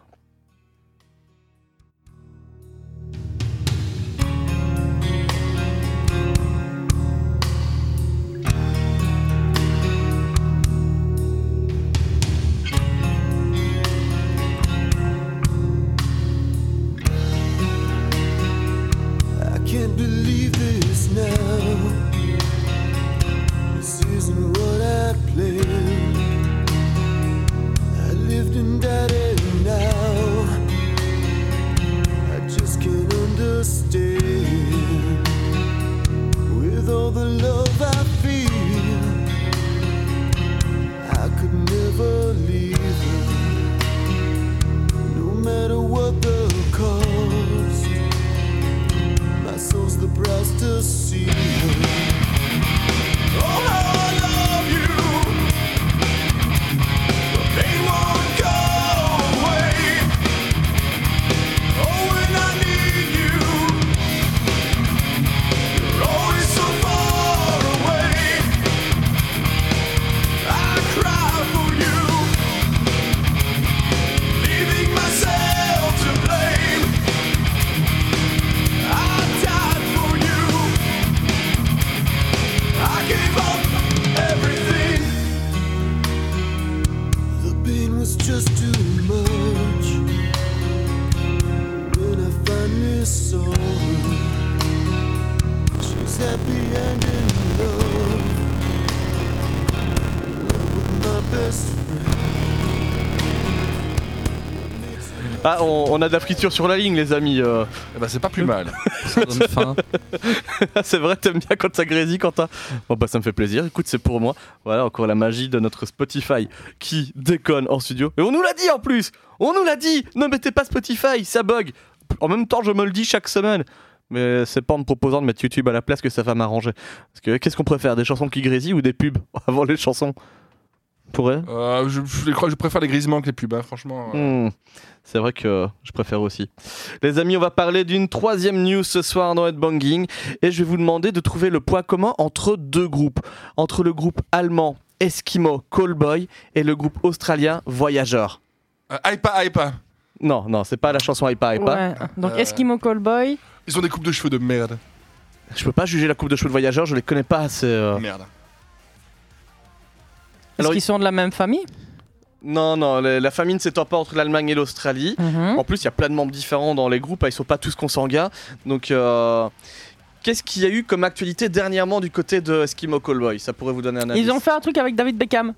S6: I can't believe this now. Now I just can't understand. With all the love I feel, I could never leave her. No matter what the cost. My soul's the price to see her.
S1: Ah, on, on a de la friture sur la ligne, les amis. euh.
S3: Eh ben, c'est pas plus mal.
S8: Ça donne faim.
S1: c'est vrai, t'aimes bien quand ça grésille, Quentin Bon, bah, ça me fait plaisir. Écoute, c'est pour moi. Voilà, encore la magie de notre Spotify qui déconne en studio. Et on nous l'a dit en plus On nous l'a dit Ne mettez pas Spotify, ça bug En même temps, je me le dis chaque semaine. Mais c'est pas en me proposant de mettre YouTube à la place que ça va m'arranger. Parce que qu'est-ce qu'on préfère Des chansons qui grésillent ou des pubs avant les chansons? Pourrait?
S3: Euh, je, je, je préfère les grisements que les pubs, hein, franchement. euh.
S1: Hmm, C'est vrai que je préfère aussi. Les amis, on va parler d'une troisième news ce soir dans Headbanging et je vais vous demander de trouver le point commun entre deux groupes. Entre le groupe allemand Eskimo Callboy et le groupe australien Voyageur.
S3: Euh, Aipa, Aipa.
S1: Non, non, c'est pas la chanson Hypa Hypa.
S2: Ouais. Donc
S3: Euh.
S2: Eskimo Callboy.
S3: Ils ont des coupes de cheveux de merde.
S1: Je peux pas juger la coupe de cheveux de Voyageur, je les connais pas assez. euh.
S3: Merde.
S2: Est-ce
S1: Alors,
S2: qu'ils sont de la même famille?
S1: Non, non, la, la famine s'étend pas entre l'Allemagne et l'Australie.
S2: Mhm.
S1: En plus, il y a plein de membres différents dans les groupes, hein, ils sont pas tous consanguins. Donc, euh, qu'est-ce qu'il y a eu comme actualité dernièrement du côté de Eskimo Callboy Ça pourrait vous donner un avis.
S2: Ils ont fait un truc avec David Beckham.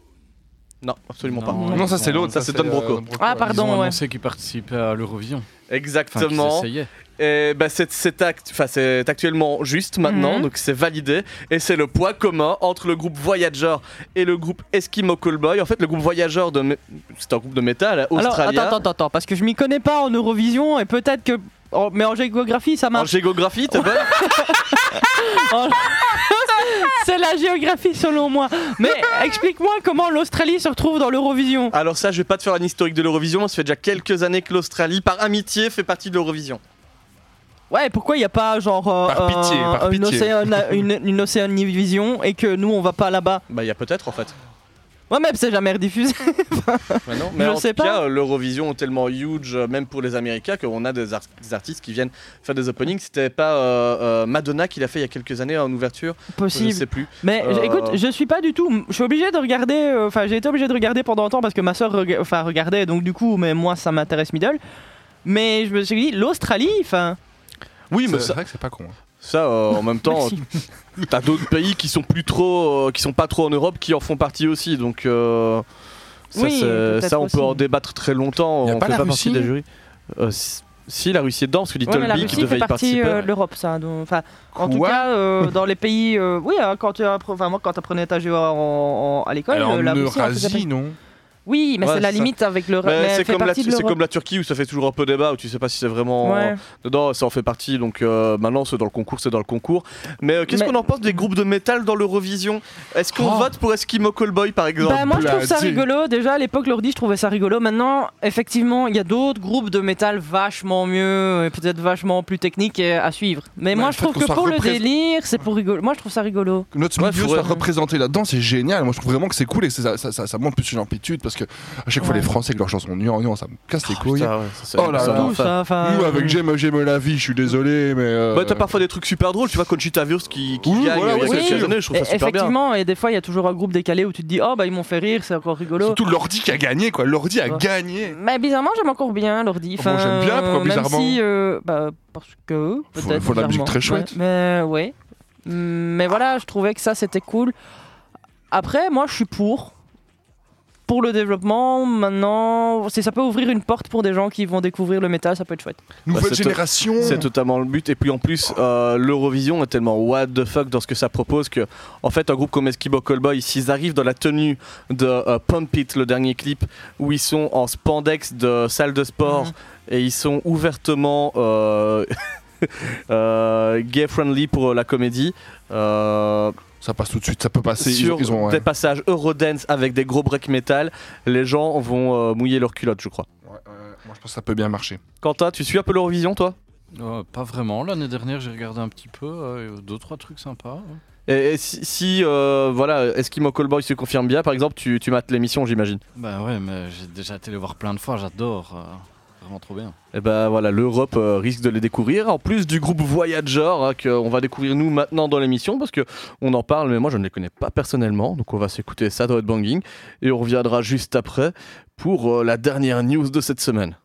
S1: Non, absolument
S4: Non.
S1: pas.
S3: Non, ça c'est l'autre.
S1: Ça, c'est Don
S3: euh,
S1: Broco.
S2: Ah,
S4: Ils
S2: pardon,
S4: ont
S2: ouais.
S4: annoncé qu'ils participaient à l'Eurovision. Enfin,
S1: Exactement.
S4: essayaient.
S1: Et bah, c'est, enfin, actuellement juste maintenant,
S2: Mhm.
S1: donc c'est validé. Et c'est le point commun entre le groupe Voyager et le groupe Eskimo Callboy. En fait, le groupe Voyager, de c'est un groupe de métal
S2: Alors,
S1: australien.
S2: attends, attends, attends, parce que je m'y connais pas en Eurovision et peut-être que. mais en géographie, ça
S1: En
S2: marche.
S1: géographie, t'es bonne
S2: C'est la géographie selon moi. Mais explique-moi comment l'Australie se retrouve dans l'Eurovision.
S1: Alors ça, je vais pas te faire un historique de l'Eurovision. Ça fait déjà quelques années que l'Australie, par amitié, fait partie de l'Eurovision.
S2: Ouais, pourquoi il n'y a pas genre euh,
S3: Par pitié, par
S2: une,
S3: pitié.
S2: océan- une, une Océanie Vision et que nous on va pas là-bas?
S1: Bah, il y a peut-être en fait.
S2: Ouais, mais c'est jamais rediffusé.
S1: Ouais, non, mais
S2: Je
S1: en
S2: sais
S1: tout
S2: pas.
S1: cas, l'Eurovision est tellement huge, euh, même pour les Américains, qu'on a des, ar- des artistes qui viennent faire des openings. C'était pas euh, euh, Madonna qui l'a fait il y a quelques années en ouverture Je
S2: Possible.
S1: sais plus.
S2: Mais
S1: Euh,
S2: écoute, je suis pas du tout. Je suis obligé de regarder. euh, Enfin, j'ai été obligé de regarder pendant un temps parce que ma soeur enfin, regardait, donc du coup, mais moi ça m'intéresse middle. Mais je me suis dit, l'Australie, enfin.
S1: Oui, mais
S3: C'est vrai que c'est pas con. hein.
S1: ça, euh, en même temps, t'as d'autres pays qui sont plus trop, euh, qui sont pas trop en Europe, qui en font partie aussi. Donc euh, ça,
S2: Oui,
S1: on peut
S2: aussi.
S1: en débattre très longtemps.
S3: Y a
S1: on
S3: pas
S1: fait
S3: la
S1: pas partie
S3: Russie
S1: des jurys. Euh, si, la Russie est dedans, parce que Little
S2: Ouais, mais la
S1: Big
S2: Russie
S1: devait
S2: fait
S1: y
S2: partie
S1: participer.
S2: euh, de l'Europe, ça. Enfin, en tout cas, euh, dans les pays. euh, oui, hein, quand tu appre- enfin, moi, quand tu apprenais ta géo à l'école, la Russie en
S3: Eurasie,
S2: partie.
S3: non
S2: Oui, mais
S1: Ouais,
S2: c'est la
S1: ça.
S2: limite avec le.
S1: Mais
S2: mais elle
S1: c'est comme, la, comme Turquie où ça fait toujours un peu débat, où tu sais pas si c'est vraiment
S2: Ouais.
S1: dedans, ça en fait partie. Donc euh, maintenant, c'est dans le concours, c'est dans le concours. Mais euh, qu'est-ce
S2: Mais-
S1: qu'on en pense des groupes de métal dans l'Eurovision? Est-ce qu'on
S3: Oh.
S1: vote pour Eskimo Callboy par exemple?
S2: Bah, moi je trouve ça rigolo. Déjà à l'époque, Lordi, je trouvais ça rigolo. Maintenant, effectivement, il y a d'autres groupes de métal vachement mieux et peut-être vachement plus techniques à suivre. Mais
S3: Ouais,
S2: moi je trouve que pour le
S3: représ-
S2: délire, c'est pour rigolo. Moi je trouve ça rigolo.
S3: Que notre milieu soit représenté là-dedans, c'est génial. Moi, je trouve vraiment que c'est cool et ça, ça, ça, ça monte plus une amplitude parce que à chaque fois,
S2: Ouais.
S3: les Français avec leurs chansons gnangnan, ça me casse les couilles.
S1: Putain, ouais, ça, c'est-
S3: Oh là
S1: ça,
S3: là.
S2: ça, enfin,
S3: Nous, avec J'aime, j'aime la vie, je suis désolé, mais. euh,
S1: Bah, t'as parfois des trucs super drôles, tu vois Conchita Wurst qui, qui
S3: Oui,
S1: gagne
S3: voilà,
S1: il y a
S3: ouais,
S1: quelques
S2: oui.
S1: années, je trouve ça
S2: Et-
S1: super bien.
S2: effectivement, et des fois il y a toujours un groupe décalé où tu te dis oh bah ils m'ont fait rire, c'est encore rigolo.
S3: Surtout l'ordi qui a gagné, quoi. L'ordi a
S2: Ouais.
S3: gagné.
S2: Mais bizarrement, j'aime encore bien l'ordi.
S3: Moi, j'aime bien, pourquoi
S2: même
S3: bizarrement
S2: si, euh, bah, parce que.
S3: Faut-
S2: peut-être
S3: faut de la musique très chouette.
S2: Ouais, mais ouais. Mais voilà, je trouvais que ça c'était cool. Après, moi je suis pour. Pour le développement, maintenant, ça peut ouvrir une porte pour des gens qui vont découvrir le métal, ça peut être chouette.
S3: Nouvelle
S1: to-
S3: génération.
S1: C'est totalement le but. Et puis en plus, euh, l'Eurovision est tellement what the fuck dans ce que ça propose que, en fait, un groupe comme Eskimo Callboy, s'ils arrivent dans la tenue de euh, Pump It, le dernier clip, où ils sont en spandex de salle de sport
S2: Mhm.
S1: et ils sont ouvertement euh, euh, gay friendly pour la comédie. euh,
S3: Ça passe tout de suite, ça peut passer. Ils
S1: sur
S3: ont, ils ont- ouais.
S1: des passages Eurodance avec des gros break metal, les gens vont euh, mouiller leurs culottes, je crois.
S3: Ouais, ouais, moi, je pense que ça peut bien marcher.
S1: Quentin, tu suis un peu l'Eurovision, toi?
S4: Euh, pas vraiment. L'année dernière, j'ai regardé un petit peu. euh, deux, trois trucs sympas. ouais.
S1: Et, et si, si, euh, voilà, Eskimo Callboy se confirme bien, par exemple, tu, tu mates l'émission, j'imagine.
S4: Bah ouais, mais j'ai déjà été les voir plein de fois. J'adore. Vraiment bien.
S1: Et ben voilà, l'Europe euh, risque de les découvrir. En plus du groupe Voyager, hein, qu'on va découvrir nous maintenant dans l'émission, parce que on en parle, mais moi je ne les connais pas personnellement. Donc on va s'écouter ça dans Banging et on reviendra juste après pour euh, la dernière news de cette semaine.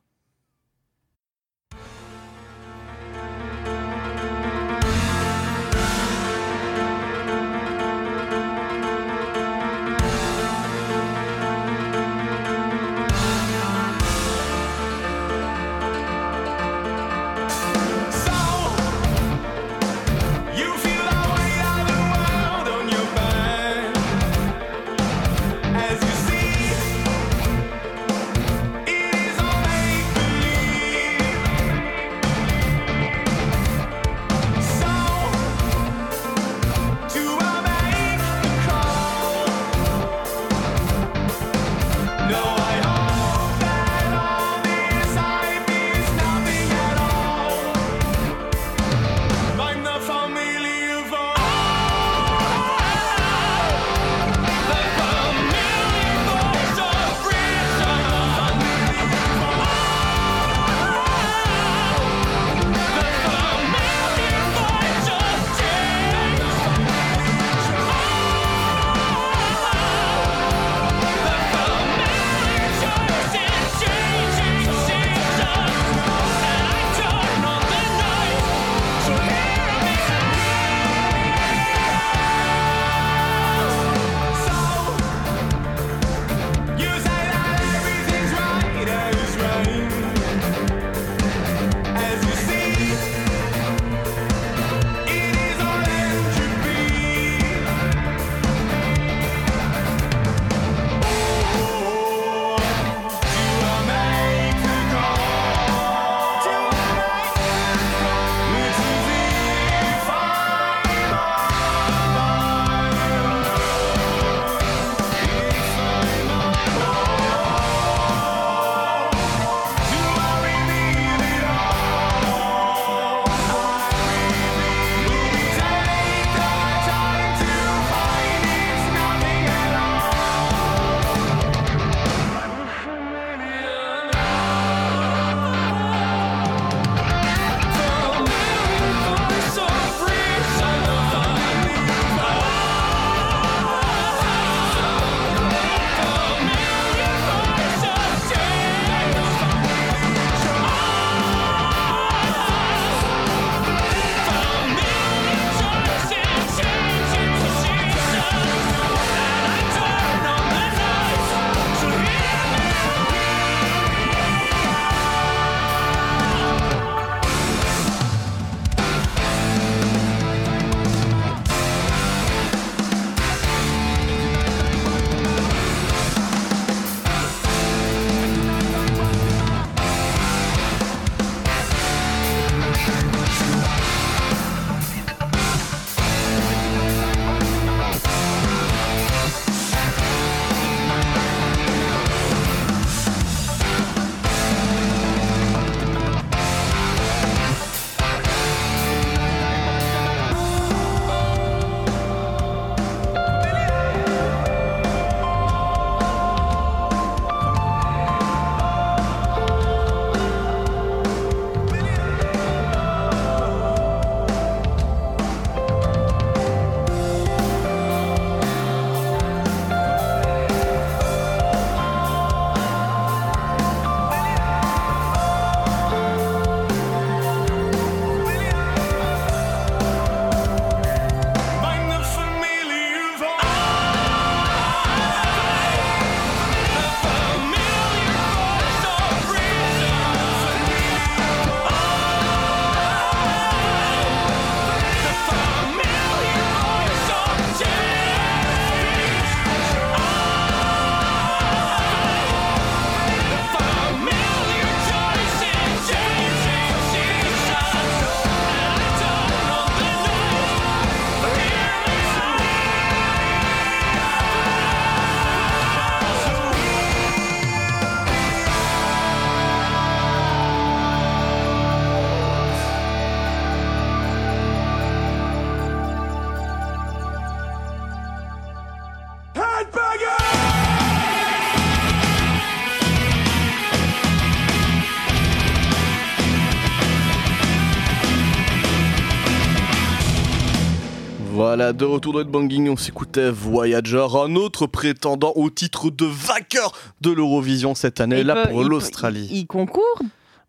S1: De retour dans Banging, on s'écoutait Voyager, un autre prétendant au titre de vainqueur de l'Eurovision cette année,
S2: Il
S1: là
S2: peut-
S1: pour
S2: il
S1: l'Australie.
S2: Ils concourent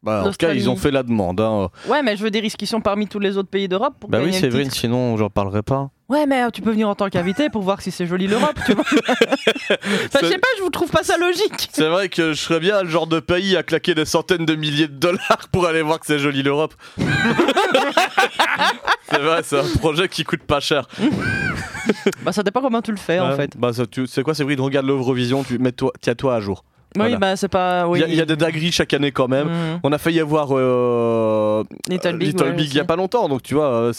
S1: Bah, en tout cas, ils ont fait la demande. hein.
S2: Ouais, mais je veux dire, est-ce qu'ils sont parmi tous les autres pays d'Europe pour
S1: Bah oui,
S2: gagner le
S1: Séverine,
S2: titre
S1: sinon j'en parlerai pas.
S2: Ouais, mais tu peux venir en tant qu'invité pour voir si c'est joli l'Europe, tu vois. Enfin, je sais pas, je vous trouve pas ça logique.
S1: C'est vrai que je serais bien le genre de pays à claquer des centaines de milliers de dollars pour aller voir que c'est joli l'Europe. c'est vrai, c'est un projet qui coûte pas cher.
S2: Bah, ça dépend comment tu le fais, en fait.
S1: Bah, c'est quoi, Séverine? Regarde l'Eurovision, tu mets toi, tiens-toi à jour.
S2: Oui,
S1: Voilà.
S2: bah, c'est pas.
S1: Il
S2: Oui.
S1: y a- il y, a des dingueries chaque année quand même.
S2: Mhm.
S1: On a failli avoir euh,
S2: Little Big, ouais,
S1: il y a pas longtemps, donc tu vois, euh,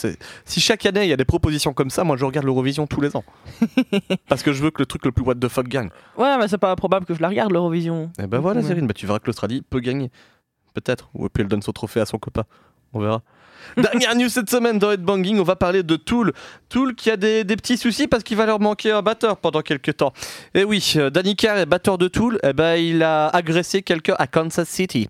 S1: si chaque année il y a des propositions comme ça, moi je regarde l'Eurovision tous les ans. Parce que je veux que le truc le plus what the fuck gagne.
S2: Ouais, mais c'est pas probable que je la regarde, l'Eurovision.
S1: Et ben voilà,
S2: Ouais.
S1: Séverine, bah, tu verras que l'Australie peut gagner. Peut-être. Ou puis elle donne son trophée à son copain. On verra. Dernière news cette semaine dans Headbanging, on va parler de Tool. Tool qui a des, des petits soucis parce qu'il va leur manquer un batteur pendant quelques temps. Et oui, euh, Danny Carr, batteur de Tool, eh ben, il a agressé quelqu'un à Kansas City.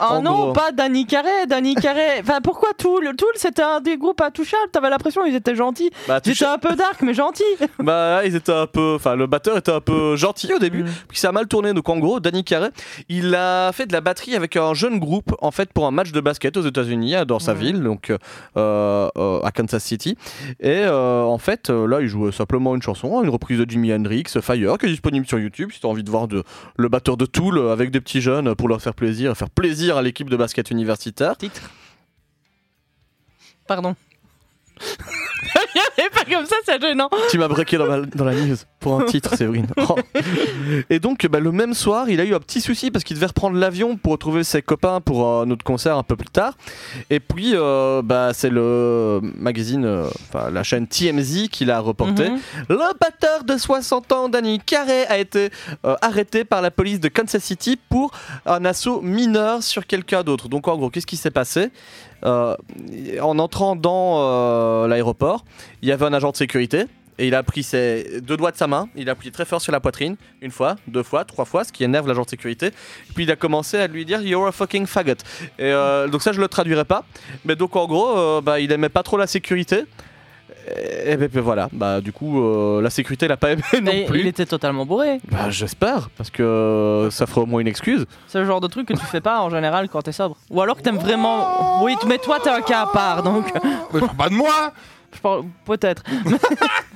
S2: Oh
S1: En
S2: non,
S1: gros.
S2: pas Danny Carré, Danny Carré. Enfin, pourquoi Tool? Tool, c'était un des groupes intouchables. T'avais l'impression qu'ils étaient gentils.
S1: Bah,
S2: Ils étaient un peu dark, mais gentils.
S1: Bah, ils étaient un peu. Enfin, le batteur était un peu gentil au début,
S2: Mm.
S1: puis ça a mal tourné. Donc, en gros, Danny Carey, il a fait de la batterie avec un jeune groupe, en fait, pour un match de basket aux États-Unis, dans sa
S2: Mhm.
S1: ville, donc euh, euh, à Kansas City. Et euh, en fait, là, il jouait simplement une chanson, une reprise de Jimi Hendrix, Fire, qui est disponible sur YouTube si tu as envie de voir de, le batteur de Tool avec des petits jeunes pour leur faire plaisir, faire plaisir à l'équipe de basket universitaire.
S2: Titre. Pardon. Et pas comme ça, c'est gênant.
S1: Tu m'as breaké dans, la- dans la news pour un titre, Séverine. Oh. Et donc, bah, le même soir, il a eu un petit souci parce qu'il devait reprendre l'avion pour retrouver ses copains pour un autre concert un peu plus tard. Et puis, euh, bah, c'est le magazine, euh, la chaîne TMZ qui l'a reporté.
S2: Mhm.
S1: Le batteur de 60 ans, Danny Carey, a été euh, arrêté par la police de Kansas City pour un assaut mineur sur quelqu'un d'autre. Donc, en gros, qu'est-ce qui s'est passé? Euh, En entrant dans euh, l'aéroport, il y avait un agent de sécurité. Et il a pris ses deux doigts de sa main, il a appuyé très fort sur la poitrine, une fois, deux fois, trois fois, ce qui énerve l'agent de sécurité. Puis il a commencé à lui dire You're a fucking faggot. Et euh, donc ça, je le traduirai pas. Mais donc en gros, euh, bah, il aimait pas trop la sécurité. Et, ben, ben, voilà, bah du coup, euh, la sécurité l'a pas aimé non
S2: Et
S1: plus.
S2: il était totalement bourré.
S1: Bah j'espère, parce que euh, ça ferait au moins une excuse.
S2: C'est le genre de truc que tu fais pas en général quand t'es sobre. Ou alors que t'aimes vraiment. Oui, mais toi, t'es un cas à part, donc.
S3: Mais pas de moi
S2: Je parle. Peut-être.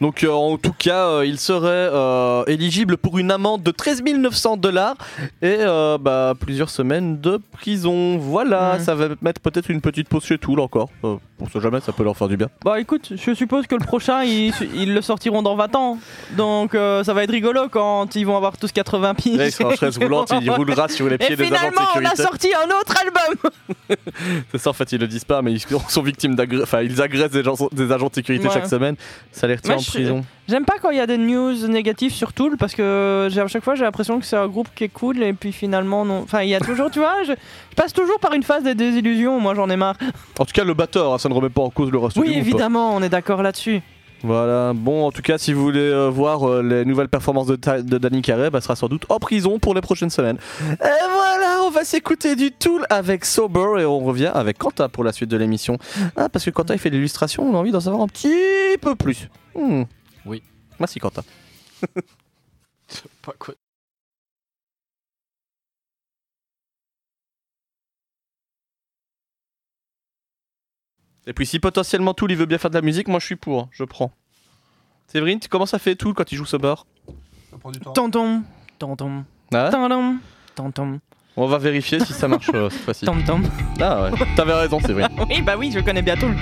S1: Donc euh, en tout cas, euh, il serait euh, éligible pour une amende de 13 900 dollars et euh, bah, plusieurs semaines de prison. Voilà,
S2: Mhm.
S1: ça va mettre peut-être une petite pause chez Tool encore. Pour ce jamais, ça peut leur faire du bien.
S2: Bah écoute, je suppose que le prochain, ils, ils le sortiront dans 20 ans. Donc ça va être rigolo quand ils vont avoir tous 80 piges.
S1: Sera en chaise roulante, il roulera sur les pieds
S2: Et
S1: des agents de
S2: finalement, on a
S1: sécurité.
S2: sorti un autre album
S1: C'est ça, en fait, ils le disent pas, mais ils sont victimes d'agressions. Enfin, ils agressent des, gens- des agents de sécurité
S2: Ouais.
S1: chaque semaine. Ça les retient prison.
S2: J'aime pas quand il y a des news négatives sur Tool parce que j'ai- à chaque fois j'ai l'impression que c'est un groupe qui est cool et puis finalement non. Enfin, il y a toujours, tu vois, je, je passe toujours par une phase des désillusions, moi j'en ai marre.
S1: En tout cas, le batteur, hein, ça ne remet pas en cause le reste du
S2: Oui,
S1: groupe.
S2: évidemment, on est d'accord là-dessus.
S1: Voilà, bon, en tout cas, si vous voulez euh, voir euh, les nouvelles performances de, Ta- de Danny Carey, bah, sera sans doute en prison pour les prochaines semaines. Et voilà, on va s'écouter du Tool avec Sober et on revient avec Quentin pour la suite de l'émission. Ah, parce que Quentin il fait l'illustration, on a envie d'en savoir un petit peu plus. Hmm.
S4: Oui.
S1: Merci Quentin.
S4: Pas quoi.
S1: Et puis si potentiellement Tool il veut bien faire de la musique, moi je suis pour, je prends. Séverine, comment ça fait Tool quand il joue Sober
S2: Tonton, tonton,
S1: Ah ouais
S2: tonton, tonton,
S1: On va vérifier si ça marche euh, cette fois-ci. Ah ouais, t'avais raison Séverine.
S2: Oui, bah oui, je connais bien Tool.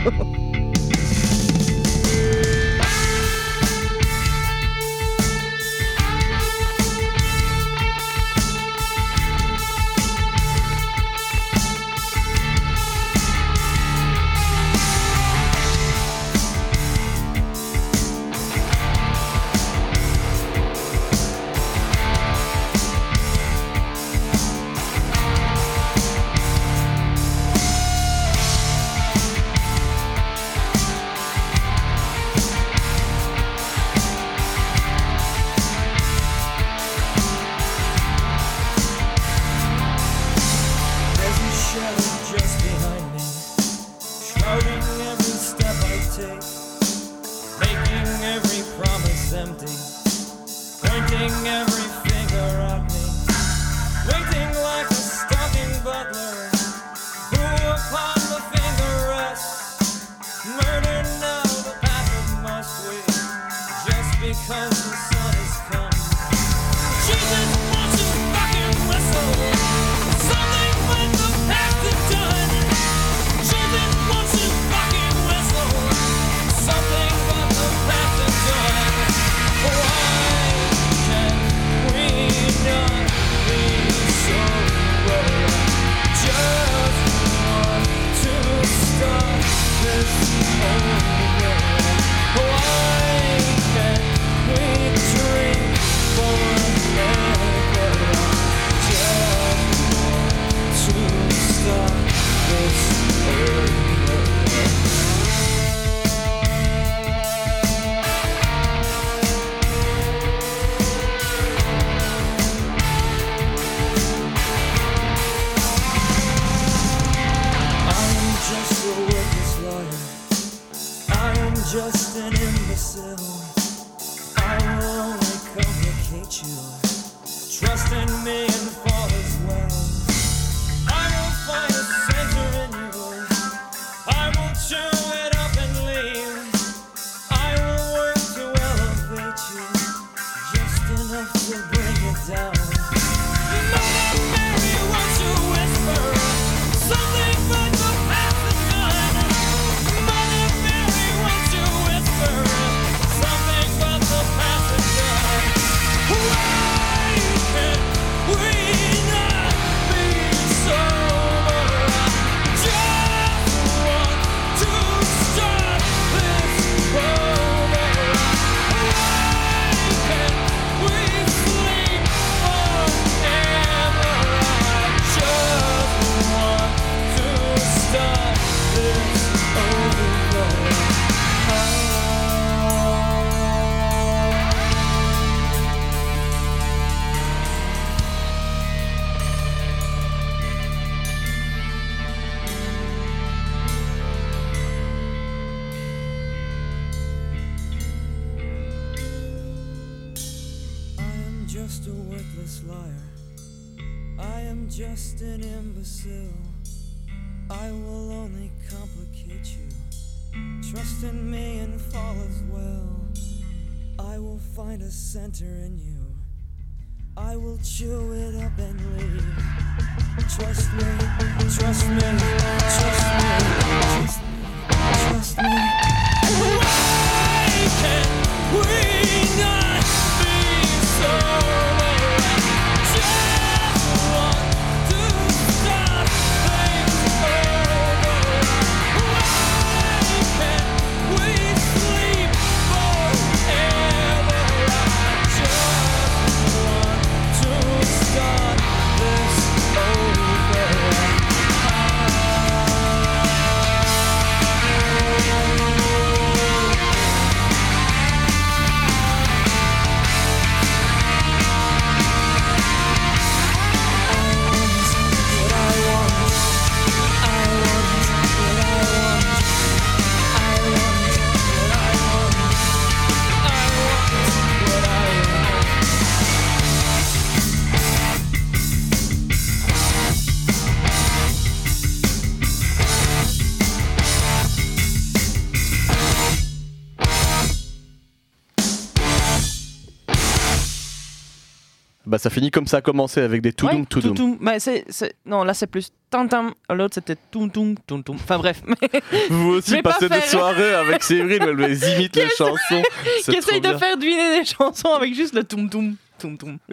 S1: Bah ça finit comme ça a commencé avec des toudoum
S2: Ouais,
S1: toudoum.
S2: Mais c'est, c'est- Non, là c'est plus tantam. L'autre c'était toum toum. Enfin bref.
S1: Vous aussi passez des soirées avec Séverine où elle les imite les chansons.
S2: Qui essaye de faire deviner des chansons avec juste le toum toum.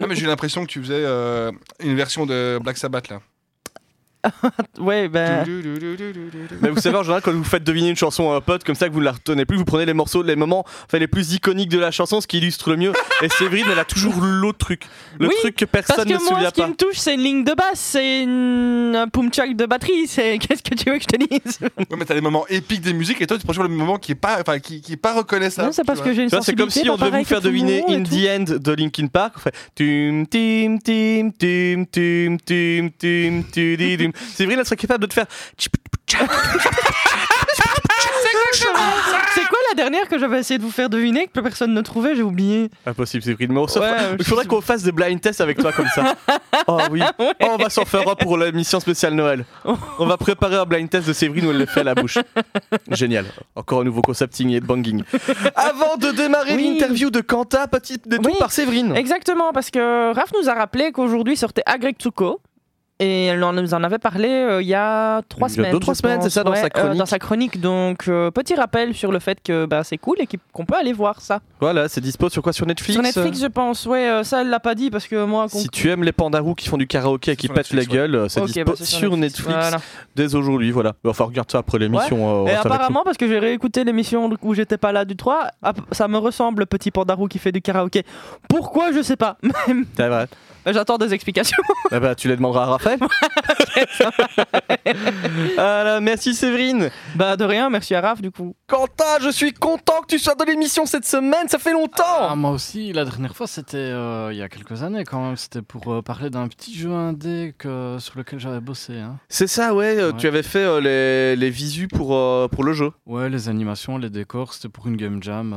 S3: Ah, mais j'ai l'impression que tu faisais euh, une version de Black Sabbath là.
S2: Ouais, ben.
S1: Mais vous savez, en général, quand vous faites deviner une chanson à un pote, comme ça que vous ne la retenez plus, vous prenez les morceaux, les moments enfin, les plus iconiques de la chanson, ce qui illustre le mieux. Et Séverine, elle a toujours l'autre truc. Le truc que personne ne se
S2: moi,
S1: souvient
S2: ce qui
S1: pas.
S2: me touche, c'est une ligne de basse, c'est une... un pumchak de batterie. C'est qu'est-ce que tu veux que je te dise
S3: Ouais, mais t'as les moments épiques des musiques et toi tu prends toujours le moment qui est pas, enfin, qui, qui est pas reconnaissable.
S2: Non, c'est parce que j'ai une
S1: c'est comme si on devait vous faire deviner In the End de Linkin Park. On fait tum tim tim tim tim tim tim tim Séverine, elle serait capable de te faire.
S2: C'est quoi la dernière que j'avais essayé de vous faire deviner que personne ne trouvait? J'ai oublié.
S1: Impossible, Séverine. Mais on s'en
S2: Ouais, je
S1: Il faudrait qu'on fasse des blind tests avec toi comme ça. Oh oui. Oh, on va s'en faire un pour l'émission spéciale Noël. On va préparer un blind test de Séverine où elle le fait à la bouche. Génial. Encore un nouveau concept signé de Banging. Avant de démarrer
S2: Oui.
S1: l'interview de Quanta, petite détour
S2: Oui.
S1: par Séverine.
S2: Exactement, parce que Raph nous a rappelé qu'aujourd'hui sortait Agretsuko. Et elle en- nous en avait parlé euh, il y a trois
S1: Il y a
S2: semaines.
S1: deux, trois semaines, c'est ça, dans
S2: Ouais,
S1: sa
S2: euh,
S1: chronique.
S2: dans sa chronique. Donc, euh, petit rappel sur le fait que bah, c'est cool et qu'on peut aller voir ça.
S1: Voilà, c'est dispo sur quoi? Sur Netflix?
S2: Sur Netflix, je pense. Ouais, euh, ça, elle l'a pas dit parce que moi.
S1: Si tu aimes les pandarous qui font du karaoké et qui pètent la
S3: Netflix, ouais.
S1: gueule, c'est
S2: Ok,
S1: dispo
S2: bah, c'est
S1: sur Netflix,
S2: Voilà.
S1: dès aujourd'hui. Voilà. Enfin, regarde ça après l'émission. euh,
S2: Et apparemment, parce que j'ai réécouté l'émission où j'étais pas là du 3, ap- ça me ressemble, le petit pandarou qui fait du karaoké. Pourquoi? Je sais pas.
S1: C'est vrai.
S2: J'attends des explications.
S1: Ah bah, tu les demanderas à Raphaël. Voilà, merci Séverine.
S2: Bah de rien, merci à Raph du coup.
S1: Quentin, je suis content que tu sois dans l'émission cette semaine, ça fait longtemps.
S4: Ah, moi aussi, la dernière fois, c'était euh, il y a quelques années quand même. C'était pour euh, parler d'un petit jeu indé que, sur lequel j'avais bossé. hein.
S1: C'est ça, ouais, euh,
S4: Ouais.
S1: tu avais fait euh, les, les visus pour, euh, pour le jeu.
S4: Ouais, les animations, les décors, c'était pour une game jam.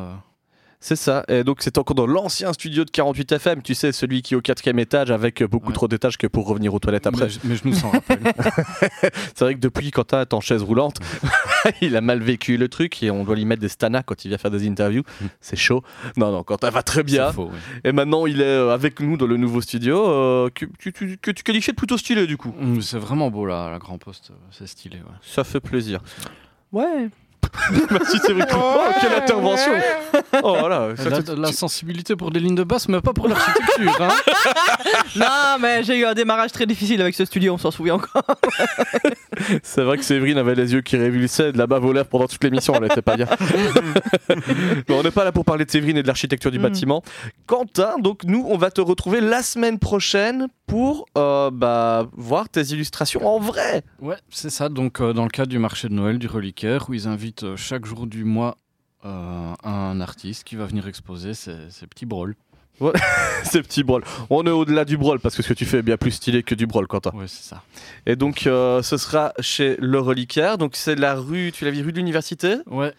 S1: C'est ça, et donc c'est encore dans l'ancien studio de 48 FM, tu sais, celui qui est au quatrième étage avec beaucoup
S4: Ouais.
S1: trop d'étages que pour revenir aux toilettes après.
S4: Mais, mais je nous s'en rappelle.
S1: C'est vrai que depuis Quentin est en chaise roulante, il a mal vécu le truc et on doit lui mettre des stanas quand il vient faire des interviews. C'est chaud. Non, non, Quentin va très bien.
S4: C'est faux, oui.
S1: Et maintenant, il est euh, avec nous dans le nouveau studio euh, que, que tu- que tu qualifies de plutôt stylé du coup?
S4: Mm, C'est vraiment beau là, la Grand Poste, c'est stylé. Ouais.
S1: Ça fait plaisir.
S2: Ouais.
S1: Merci Cédric. Oh, quelle intervention Oh voilà. ça,
S4: La, la sensibilité pour des lignes de basse, mais pas pour l'architecture. hein.
S2: non mais j'ai eu un démarrage très difficile avec ce studio, on s'en souvient encore.
S1: C'est vrai que Séverine avait les yeux qui révulsaient de la bave aux lèvres pendant toute l'émission, elle était pas bien. Mais on n'est pas là pour parler de Séverine et de l'architecture du
S2: Mm.
S1: bâtiment. Quentin, donc nous, on va te retrouver la semaine prochaine pour euh, bah, voir tes illustrations en vrai.
S4: Ouais, c'est ça. Donc, euh, dans le cadre du marché de Noël du reliquaire, où ils invitent euh, chaque jour du mois euh, un artiste qui va venir exposer ses, ses petits brôles.
S1: Ces petits brôles. On est au-delà du brôle parce que ce que tu fais est bien plus stylé que du brôle, Quentin.
S4: Ouais, c'est ça.
S1: Et donc, euh, ce sera chez Le Reliquaire. Donc, c'est la rue, tu l'as vu, rue de l'Université.
S4: Ouais,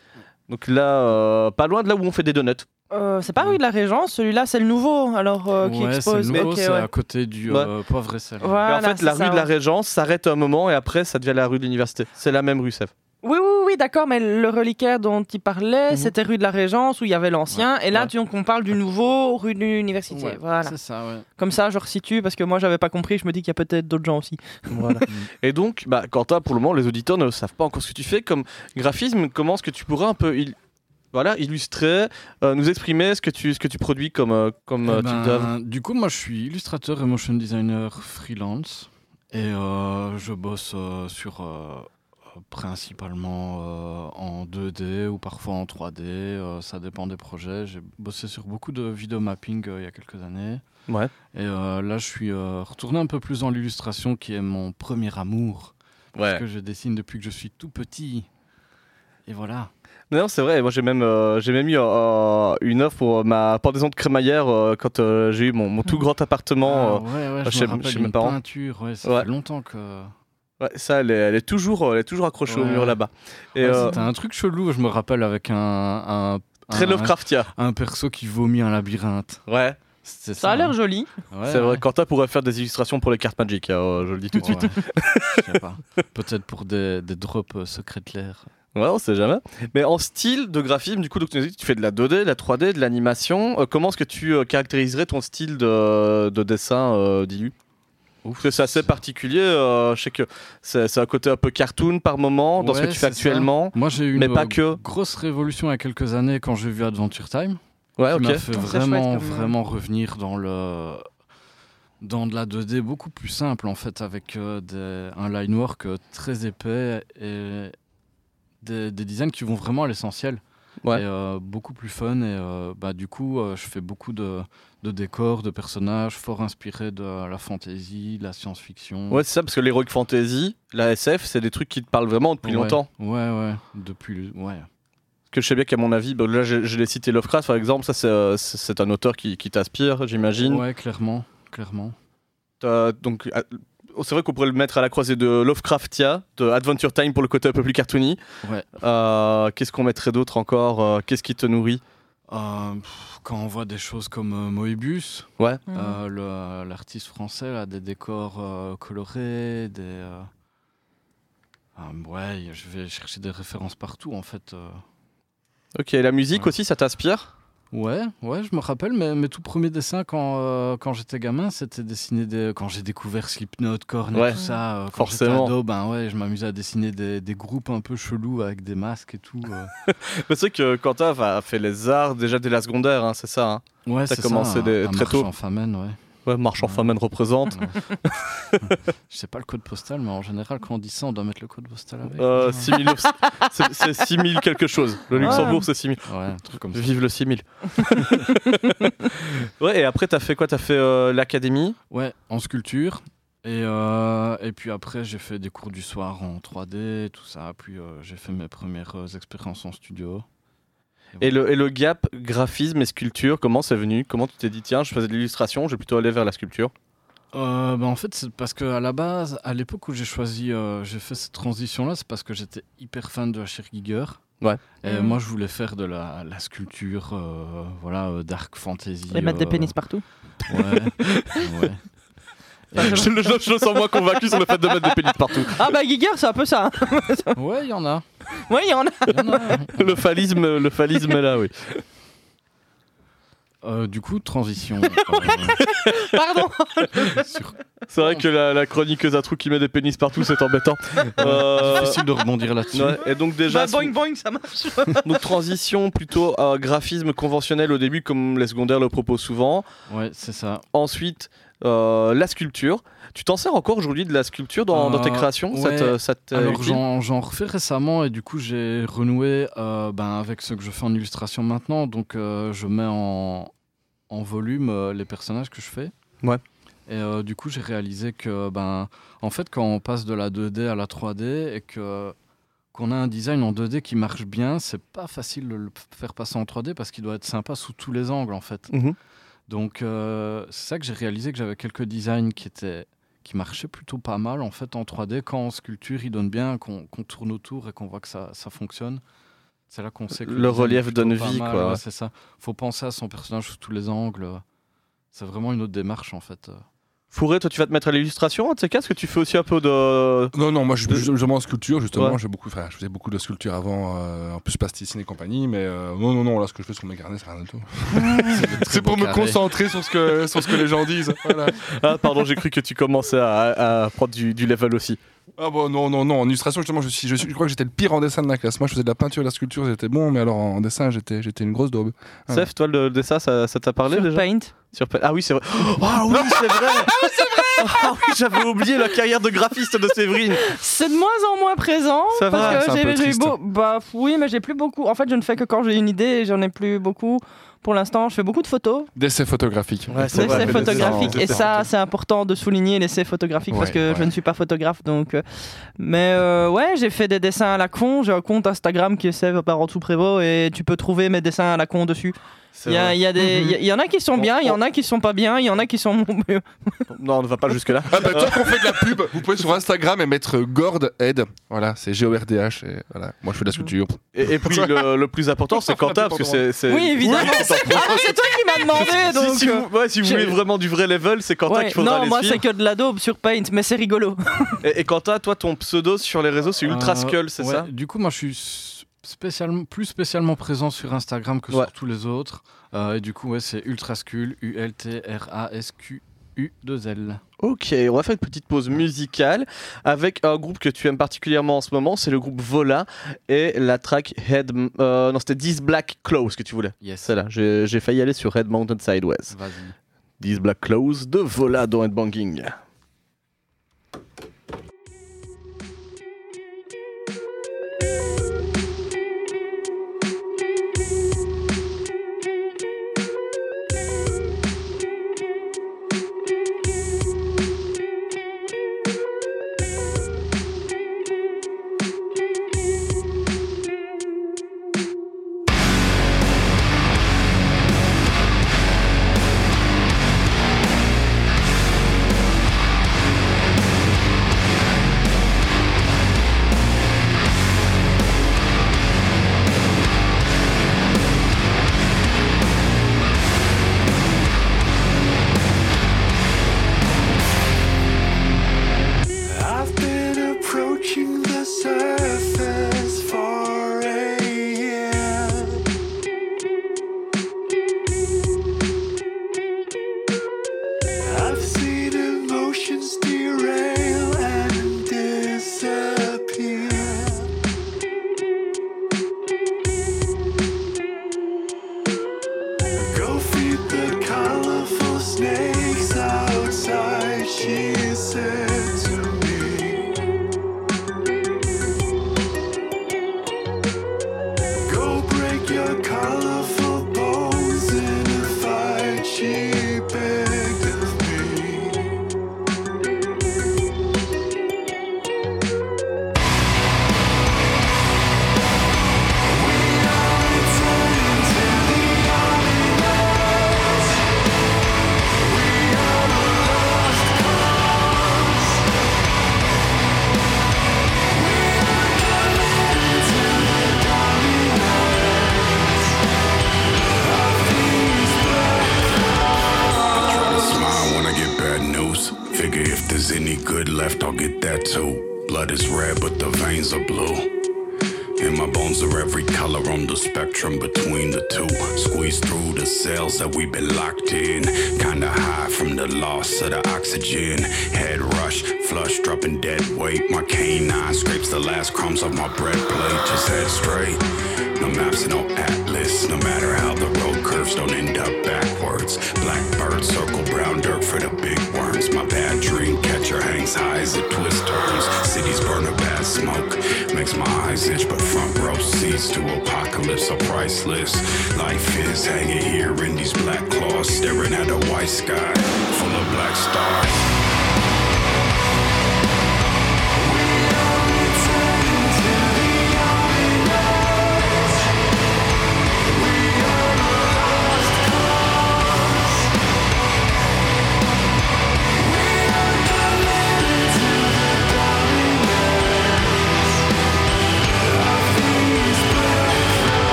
S1: Donc là, euh, pas loin de là où on fait des donuts.
S2: Euh, c'est pas rue de la Régence, celui-là c'est le nouveau alors euh, qui
S4: ouais c'est
S2: expose.
S4: le nouveau, c'est
S2: ouais.
S4: à côté du
S1: Ouais.
S4: euh, poivre et sel.
S2: Voilà,
S1: en fait,
S2: c'est
S1: la
S2: ça,
S1: rue de la. Régence s'arrête un moment et après, ça devient la rue de l'Université. C'est la même rue, Sèvres.
S2: Oui, oui, oui, d'accord, mais le reliquaire dont il parlait,
S1: Mhm.
S2: c'était rue de la Régence où il y avait l'ancien, et là,
S1: Ouais.
S2: tu, on parle du nouveau, rue de l'université.
S4: Ouais,
S2: voilà.
S4: C'est ça, ouais.
S2: Comme ça, je resitue parce que moi, j'avais pas compris. Je me dis qu'il y a peut-être d'autres gens aussi.
S1: Voilà. et donc, bah, Quentin, pour le moment, les auditeurs ne savent pas encore ce que tu fais comme graphisme. Comment est-ce que tu pourrais un peu il- voilà, illustrer, euh, nous exprimer ce que tu, ce que tu produis comme, euh, comme
S4: Eh
S1: euh,
S4: ben,
S1: type d'œuvre
S4: du coup, moi, je suis illustrateur et motion designer freelance. Et euh, je bosse sur principalement en 2D ou parfois en 3D. euh, ça dépend des projets. J'ai bossé sur beaucoup de vidéo mapping il y a quelques années.
S1: Ouais.
S4: Et là, je suis retourné un peu plus dans l'illustration qui est mon premier amour. Parce que je dessine depuis que je suis tout petit. Et voilà.
S1: Non, c'est vrai. Moi, j'ai même, euh, j'ai même eu euh, une offre pour ma pendaison de crémaillère euh, quand euh, j'ai eu mon, mon tout grand appartement.
S4: Ah, ouais, ouais,
S1: euh,
S4: je
S1: chez- chez mes parents.
S4: peinture. Ouais, ça
S1: Ouais.
S4: fait longtemps que...
S1: Ouais, ça, elle est, elle est toujours, elle est toujours accrochée au mur là-bas. Et
S4: Ouais,
S1: euh,
S4: C'était un truc chelou, je me rappelle, avec un, un,
S1: très
S4: un-
S1: Lovecraftien.
S4: un perso qui vomit un labyrinthe.
S1: Ouais.
S4: C'était
S2: Ça a l'air
S4: hein.
S2: joli.
S4: Ouais,
S1: c'est vrai.
S4: ouais.
S1: Quentin pourrait faire des illustrations pour les cartes Magic. euh, je le dis tout de suite.
S4: Ouais. Je sais pas. Peut-être pour des, des drops euh, secrets de l'air.
S1: Ouais, on sait jamais. Mais en style de graphisme, du coup, donc, tu fais de la 2D, de la 3D, de l'animation. Euh, comment est-ce que tu euh, caractériserais ton style de, de dessin euh, Dilu c'est assez particulier. euh, je sais que c'est un côté un peu cartoon par moment dans ce que tu fais
S4: ça.
S1: actuellement.
S4: Moi, j'ai eu une
S1: Mais pas
S4: euh,
S1: que.
S4: grosse révolution il y a quelques années quand j'ai vu Adventure Time.
S1: Ouais,
S4: qui
S1: ok.
S4: m'a fait vraiment,
S2: chouette
S4: vraiment revenir dans le dans de la 2D beaucoup plus simple en fait avec euh, des- un line work euh, très épais et des, des designs qui vont vraiment à l'essentiel
S1: Ouais.
S4: et euh, beaucoup plus fun et euh, bah du coup euh, je fais beaucoup de, de décors de personnages fort inspirés de la fantasy de la science-fiction
S1: Ouais, c'est ça, parce que l'Heroic Fantasy, la SF, c'est des trucs qui te parlent vraiment depuis
S4: Ouais.
S1: longtemps.
S4: ouais ouais depuis ouais
S1: Parce que je sais bien qu'à mon avis, bah, là, je, je l'ai cité Lovecraft, par exemple, ça, c'est c'est- un auteur qui, qui t'inspire, j'imagine.
S4: ouais clairement clairement
S1: donc, ah, c'est vrai qu'on pourrait le mettre à la croisée de Lovecraftia, de Adventure Time pour le côté un peu plus cartoony.
S4: Ouais.
S1: Euh, Qu'est-ce qu'on mettrait d'autre encore Euh, Qu'est-ce qui te nourrit?
S4: Euh, quand on voit des choses comme euh, Moebius,
S1: Ouais.
S4: euh, le- l'artiste français a des décors euh, colorés, des. ouais, je vais chercher des références partout en fait. euh.
S1: Ok, la musique
S4: Ouais.
S1: aussi, ça t'inspire?
S4: Ouais, ouais, je me rappelle, mes, mes tout premiers dessins quand, euh, quand j'étais gamin, c'était dessiner des. Quand j'ai découvert Slipknot, Korn et
S1: Ouais,
S4: tout ça, euh, quand
S1: forcément.
S4: ado, ben ouais, je m'amusais à dessiner des, des groupes un peu chelous avec des masques et tout. euh.
S1: Mais C'est vrai que Quentin a fait les arts déjà dès la secondaire, hein, c'est ça hein
S4: Ouais, c'est
S1: commencé
S4: ça,
S1: des-
S4: un, un
S1: très tôt.
S4: marchand famine, ouais.
S1: Ouais, Marchand
S4: Ouais.
S1: Famine représente.
S4: Je sais pas le code postal, mais en général, quand on dit ça, on doit mettre le code postal avec.
S1: Euh, 6000 c'est- c'est 6000 quelque chose. Le
S4: Ouais.
S1: Luxembourg, c'est 6000.
S4: Ouais, un truc comme ça.
S1: Vive le 6000. ouais, et après, t'as fait quoi? T'as fait euh, l'académie?
S4: Ouais, en sculpture. Et, euh, et puis après, j'ai fait des cours du soir en 3D, tout ça. Puis euh, j'ai fait mes premières expériences en studio.
S1: Et le, et le gap graphisme et sculpture, comment c'est venu? Comment tu t'es dit, tiens, je faisais de l'illustration, je vais plutôt aller vers la sculpture?
S4: Euh, bah, en fait, c'est parce qu'à la base, à l'époque où j'ai choisi, euh, j'ai fait cette transition-là, c'est parce que j'étais hyper fan de H.R. Giger.
S1: Ouais.
S4: Et
S2: Mhm.
S4: moi, je voulais faire de la, la sculpture, euh, voilà, euh, dark fantasy.
S2: Et mettre des pénis partout.
S4: Ouais. ouais. Et-
S1: je, le- je le sens moins convaincu sur le fait de mettre des pénis partout.
S2: Ah bah Giger, c'est un peu ça. hein.
S4: ouais, il y en a.
S2: Oui, il y en a.
S1: Le phallisme, le phallisme est là, oui.
S4: Euh, du coup, transition. euh,
S2: Pardon.
S4: sur-
S1: C'est vrai que la, la chroniqueuse à trous qui met des pénis partout, c'est embêtant. Euh,
S4: Difficile de rebondir là-dessus.
S1: ouais, et donc déjà,
S2: Bah, boing boing, ça marche.
S1: donc transition plutôt à graphisme conventionnel au début, comme les secondaires le proposent souvent.
S4: Ouais, c'est ça.
S1: Ensuite, euh, la sculpture. Tu t'en sers encore aujourd'hui de la sculpture dans, dans tes
S4: Euh,
S1: créations
S4: ouais.
S1: te-
S4: Alors j'en refais récemment et du coup j'ai renoué euh, ben, avec ce que je fais en illustration maintenant. Donc euh, je mets en, en volume euh, les personnages que je fais.
S1: Ouais.
S4: Et euh, du coup j'ai réalisé que ben en fait quand on passe de la 2D à la 3D et que qu'on a un design en 2D qui marche bien, c'est pas facile de le faire passer en 3D parce qu'il doit être sympa sous tous les angles en fait.
S1: Mhm.
S4: Donc euh, c'est ça que j'ai réalisé que j'avais quelques designs qui étaient qui marchaient plutôt pas mal en fait en 3D quand en sculpture il donne bien qu'on tourne autour et qu'on voit que ça, ça fonctionne. C'est là qu'on sait que
S1: Le relief donne vie,
S4: mal,
S1: quoi,
S4: ouais. c'est ça. Faut penser à son personnage sous tous les angles. C'est vraiment une autre démarche en fait.
S1: Fourré, toi tu vas te mettre à l'illustration, un de ces cas, est-ce que tu fais aussi un peu de.
S3: Non, non, moi je
S1: De-
S3: suis justement en sculpture, justement.
S1: Ouais.
S3: J'ai beaucoup, enfin, je faisais beaucoup de sculpture avant, euh, en plus plasticine et compagnie, mais euh, non, non, non, là ce que je fais sur mes carnets, c'est rien du tout. c'est pour me
S4: carré.
S3: concentrer sur ce, que, sur ce que les gens disent. Voilà.
S1: Ah, pardon, j'ai cru que tu commençais à, à prendre du, du level aussi.
S3: Ah bon, non, non, non, en illustration, justement, je, suis, je, suis- je crois que j'étais le pire en dessin de la classe. Moi, je faisais de la peinture et de la sculpture, j'étais bon, mais alors en dessin, j'étais j'étais une grosse daube. Ah.
S1: Seth, toi le dessin, ça ça t'a parlé
S2: Sur
S1: déjà
S2: Paint.
S1: Sur Ah oui, c'est vrai. Ah oui, c'est vrai. Ah oui, j'avais oublié la carrière de graphiste de Séverine.
S2: C'est de moins en moins présent.
S1: Ça va,
S2: parce
S3: c'est
S2: que
S3: un peu
S2: j'ai eu beau. Bah oui, mais j'ai plus beaucoup. En fait, je ne fais que quand j'ai une idée et j'en ai plus beaucoup. Pour l'instant, je fais beaucoup de photos,
S3: D'essais photographiques.
S1: Ouais, vrai,
S2: d'essais photographiques. Et ça, c'est important de souligner l'essai photographique parce
S3: Ouais,
S2: que
S3: ouais.
S2: je ne suis pas photographe. Donc, euh, mais euh, ouais, j'ai fait des dessins à la con. J'ai un compte Instagram qui est Sève par en dessous Prévost et tu peux trouver mes dessins à la con dessus. Il y, a- y des- il y a- y en a qui sont
S1: On-
S2: bien, il y en a qui sont pas bien, il y en a qui sont mieux.
S1: Non, on ne va pas jusque là.
S3: Ah bah, tant qu'on fait de la pub, vous pouvez sur Instagram et mettre Gord Head. Voilà, c'est G-O-R-D-H. Et voilà, moi je fais de la sculpture.
S1: Et, et puis le, le plus important, c'est Quentin, parce que c'est. c'est-
S2: Oui, évidemment.
S1: Oui, c'est
S2: toi qui m'as demandé,
S1: Si-
S2: donc.
S1: si,
S2: euh,
S1: vous, ouais, si vous
S2: je-
S1: voulez vraiment du vrai level, c'est Quentin
S2: ouais,
S1: qu'il faudra
S2: non, moi c'est que de la daube sur Paint, mais c'est rigolo.
S1: Et, et Quentin, toi, ton pseudo sur les réseaux, c'est Ultra
S4: Euh,
S1: Skull, c'est
S4: ouais,
S1: ça
S4: Du coup, moi, je suis spécialement, plus spécialement présent sur Instagram que
S1: Ouais.
S4: sur tous les autres. Euh, et du coup, ouais, c'est Ultrascule, U-L-T-R-A-S-Q-U-2-L.
S1: Ok, on va faire une petite pause musicale avec un groupe que tu aimes particulièrement en ce moment, c'est le groupe Vola et la track Head. euh, non, c'était 10 Black Clothes que tu voulais.
S4: Yes.
S1: Celle-là, j'ai failli aller sur Red Mountain Sideways.
S4: Vas-y.
S1: 10 Black Clothes de Vola dans Headbanging.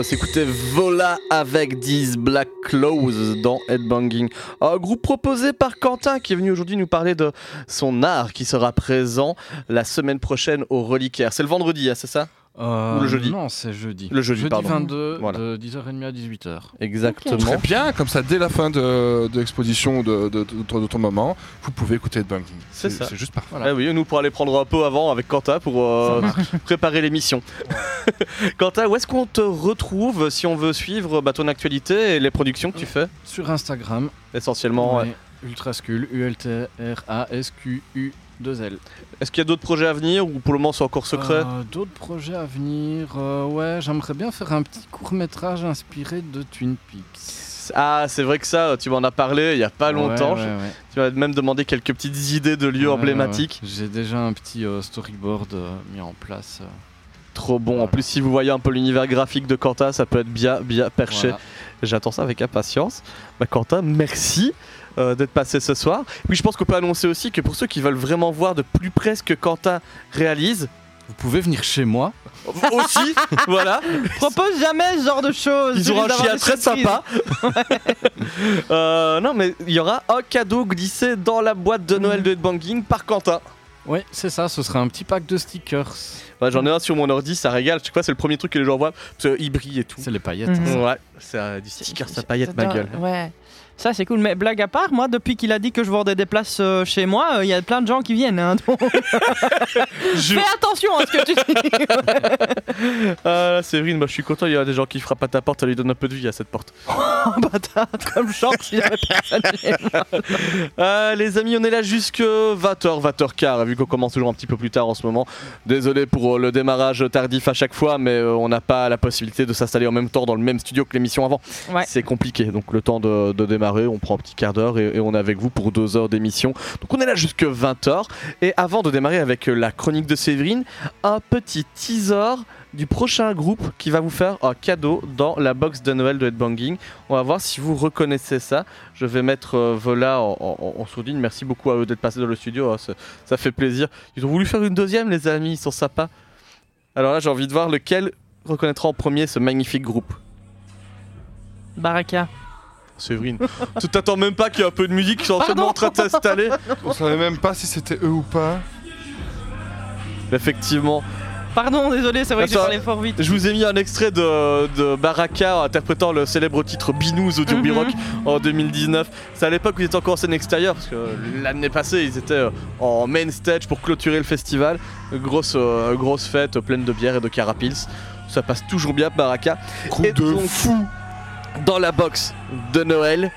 S9: On
S1: s'écoutait Vola avec 10 Black Clothes dans Headbanging. Un groupe proposé par Quentin qui est venu aujourd'hui nous parler de son art qui sera présent la semaine prochaine au Reliquaire. C'est le vendredi, hein, c'est ça?
S4: Euh,
S1: Ou le jeudi
S4: Non, c'est jeudi.
S1: Le jeudi, pardon.
S4: 22,
S1: Voilà.
S4: de 10h30 à 18h.
S1: Exactement.
S3: Très bien, comme ça, dès la fin de, de l'exposition de, de, de- de ton moment, vous pouvez écouter Headbanging.
S1: C'est ça.
S3: C'est juste parfait.
S1: Ah oui, nous pour aller prendre un pot avant avec Quentin pour euh, préparer l'émission. Quentin, où est-ce qu'on te retrouve si on veut suivre bah, ton actualité et les productions que tu fais?
S4: Sur Instagram,
S1: Essentiellement.
S4: ouais,
S1: ouais.
S4: Ultrascule, U-L-T-R-A-S-Q-U 2 L.
S1: Est-ce qu'il y a d'autres projets à venir ou pour le moment c'est encore secret
S4: Euh, D'autres projets à venir euh, Ouais, j'aimerais bien faire un petit court métrage inspiré de Twin Peaks.
S1: Ah, c'est vrai que ça, tu m'en as parlé il y a pas longtemps.
S4: Ouais, ouais,
S1: Je-
S4: ouais.
S1: Tu m'as même demandé quelques petites idées de lieux emblématiques.
S4: J'ai déjà un petit euh, storyboard mis en place.
S1: Trop bon. En plus, si vous voyez un peu l'univers graphique de Quentin, ça peut être bien, bien perché.
S4: voilà.
S1: J'attends ça avec impatience. Bah, Quentin, merci euh, d'être passé ce soir. Puis je pense qu'on peut annoncer aussi que pour ceux qui veulent vraiment voir de plus près ce que Quentin réalise,
S4: Vous pouvez venir chez moi.
S1: aussi, voilà,
S2: Propose jamais ce genre de choses.
S1: ils auront un chien très sympa. Euh, non, mais il y aura un cadeau glissé dans la boîte de Noël de Headbanging par Quentin.
S4: Ouais, c'est ça, ce sera un petit pack de stickers.
S1: Ouais, J'en ai un sur mon ordi, ça régale. Tu sais quoi, c'est le premier truc que les gens voient. Parce qu'il brille et tout.
S4: C'est les paillettes.
S2: Mhm.
S1: Ouais, c'est euh, du sticker, ça paillette ma gueule.
S2: Ouais. Ça c'est cool, mais blague à part, moi depuis qu'il a dit que je vendais des places euh, chez moi, il y a plein de gens qui viennent. hein, donc- Fais attention à ce que tu dis.
S1: Ah, là, Séverine, moi je suis content, il y a des gens qui frappent à ta porte, ça lui donne un peu de vie à cette porte.
S2: Oh bâtard, comme genre s'il y avait personne chez moi.
S1: Euh, les amis, on est là jusque 20h, 20h15, vu qu'on commence toujours un petit peu plus tard en ce moment. Désolé pour euh, le démarrage tardif à chaque fois, mais euh, on n'a pas la possibilité de s'installer en même temps dans le même studio que l'émission avant.
S2: Ouais.
S1: C'est compliqué, donc le temps de, de démarrer, on prend un petit quart d'heure et, on est avec vous pour deux heures d'émission. Donc on est là jusque 20h. Et avant de démarrer avec euh, la chronique de Séverine, un petit teaser du prochain groupe qui va vous faire un cadeau dans la box de Noël de Headbanging. On va voir si vous reconnaissez ça. Je vais mettre euh, Vola en, sourdine. Merci beaucoup à eux d'être passés dans le studio. hein, ça, ça fait plaisir. Ils ont voulu faire une deuxième, les amis. Ils sont sympas. Alors là, j'ai envie de voir lequel reconnaîtra en premier ce magnifique groupe.
S2: Baraka.
S1: Séverine. tu t'attends même pas qu'il y ait un peu de musique qui sont en train de s'installer
S3: On savait même pas si c'était eux ou pas.
S1: Effectivement.
S2: Pardon, désolé, c'est vrai que j'ai parlé fort vite.
S1: Je vous ai mis un extrait de, de Baraka interprétant le célèbre titre Binous Audio
S2: Mhm.
S1: Rock en 2019. C'est à l'époque où ils étaient encore en scène extérieure, parce que l'année passée ils étaient euh, en main stage pour clôturer le festival. Grosse, euh, grosse fête pleine de bière et de carapils. Ça passe toujours bien Baraka. Et
S3: de
S1: donc, Dans la box de Noël.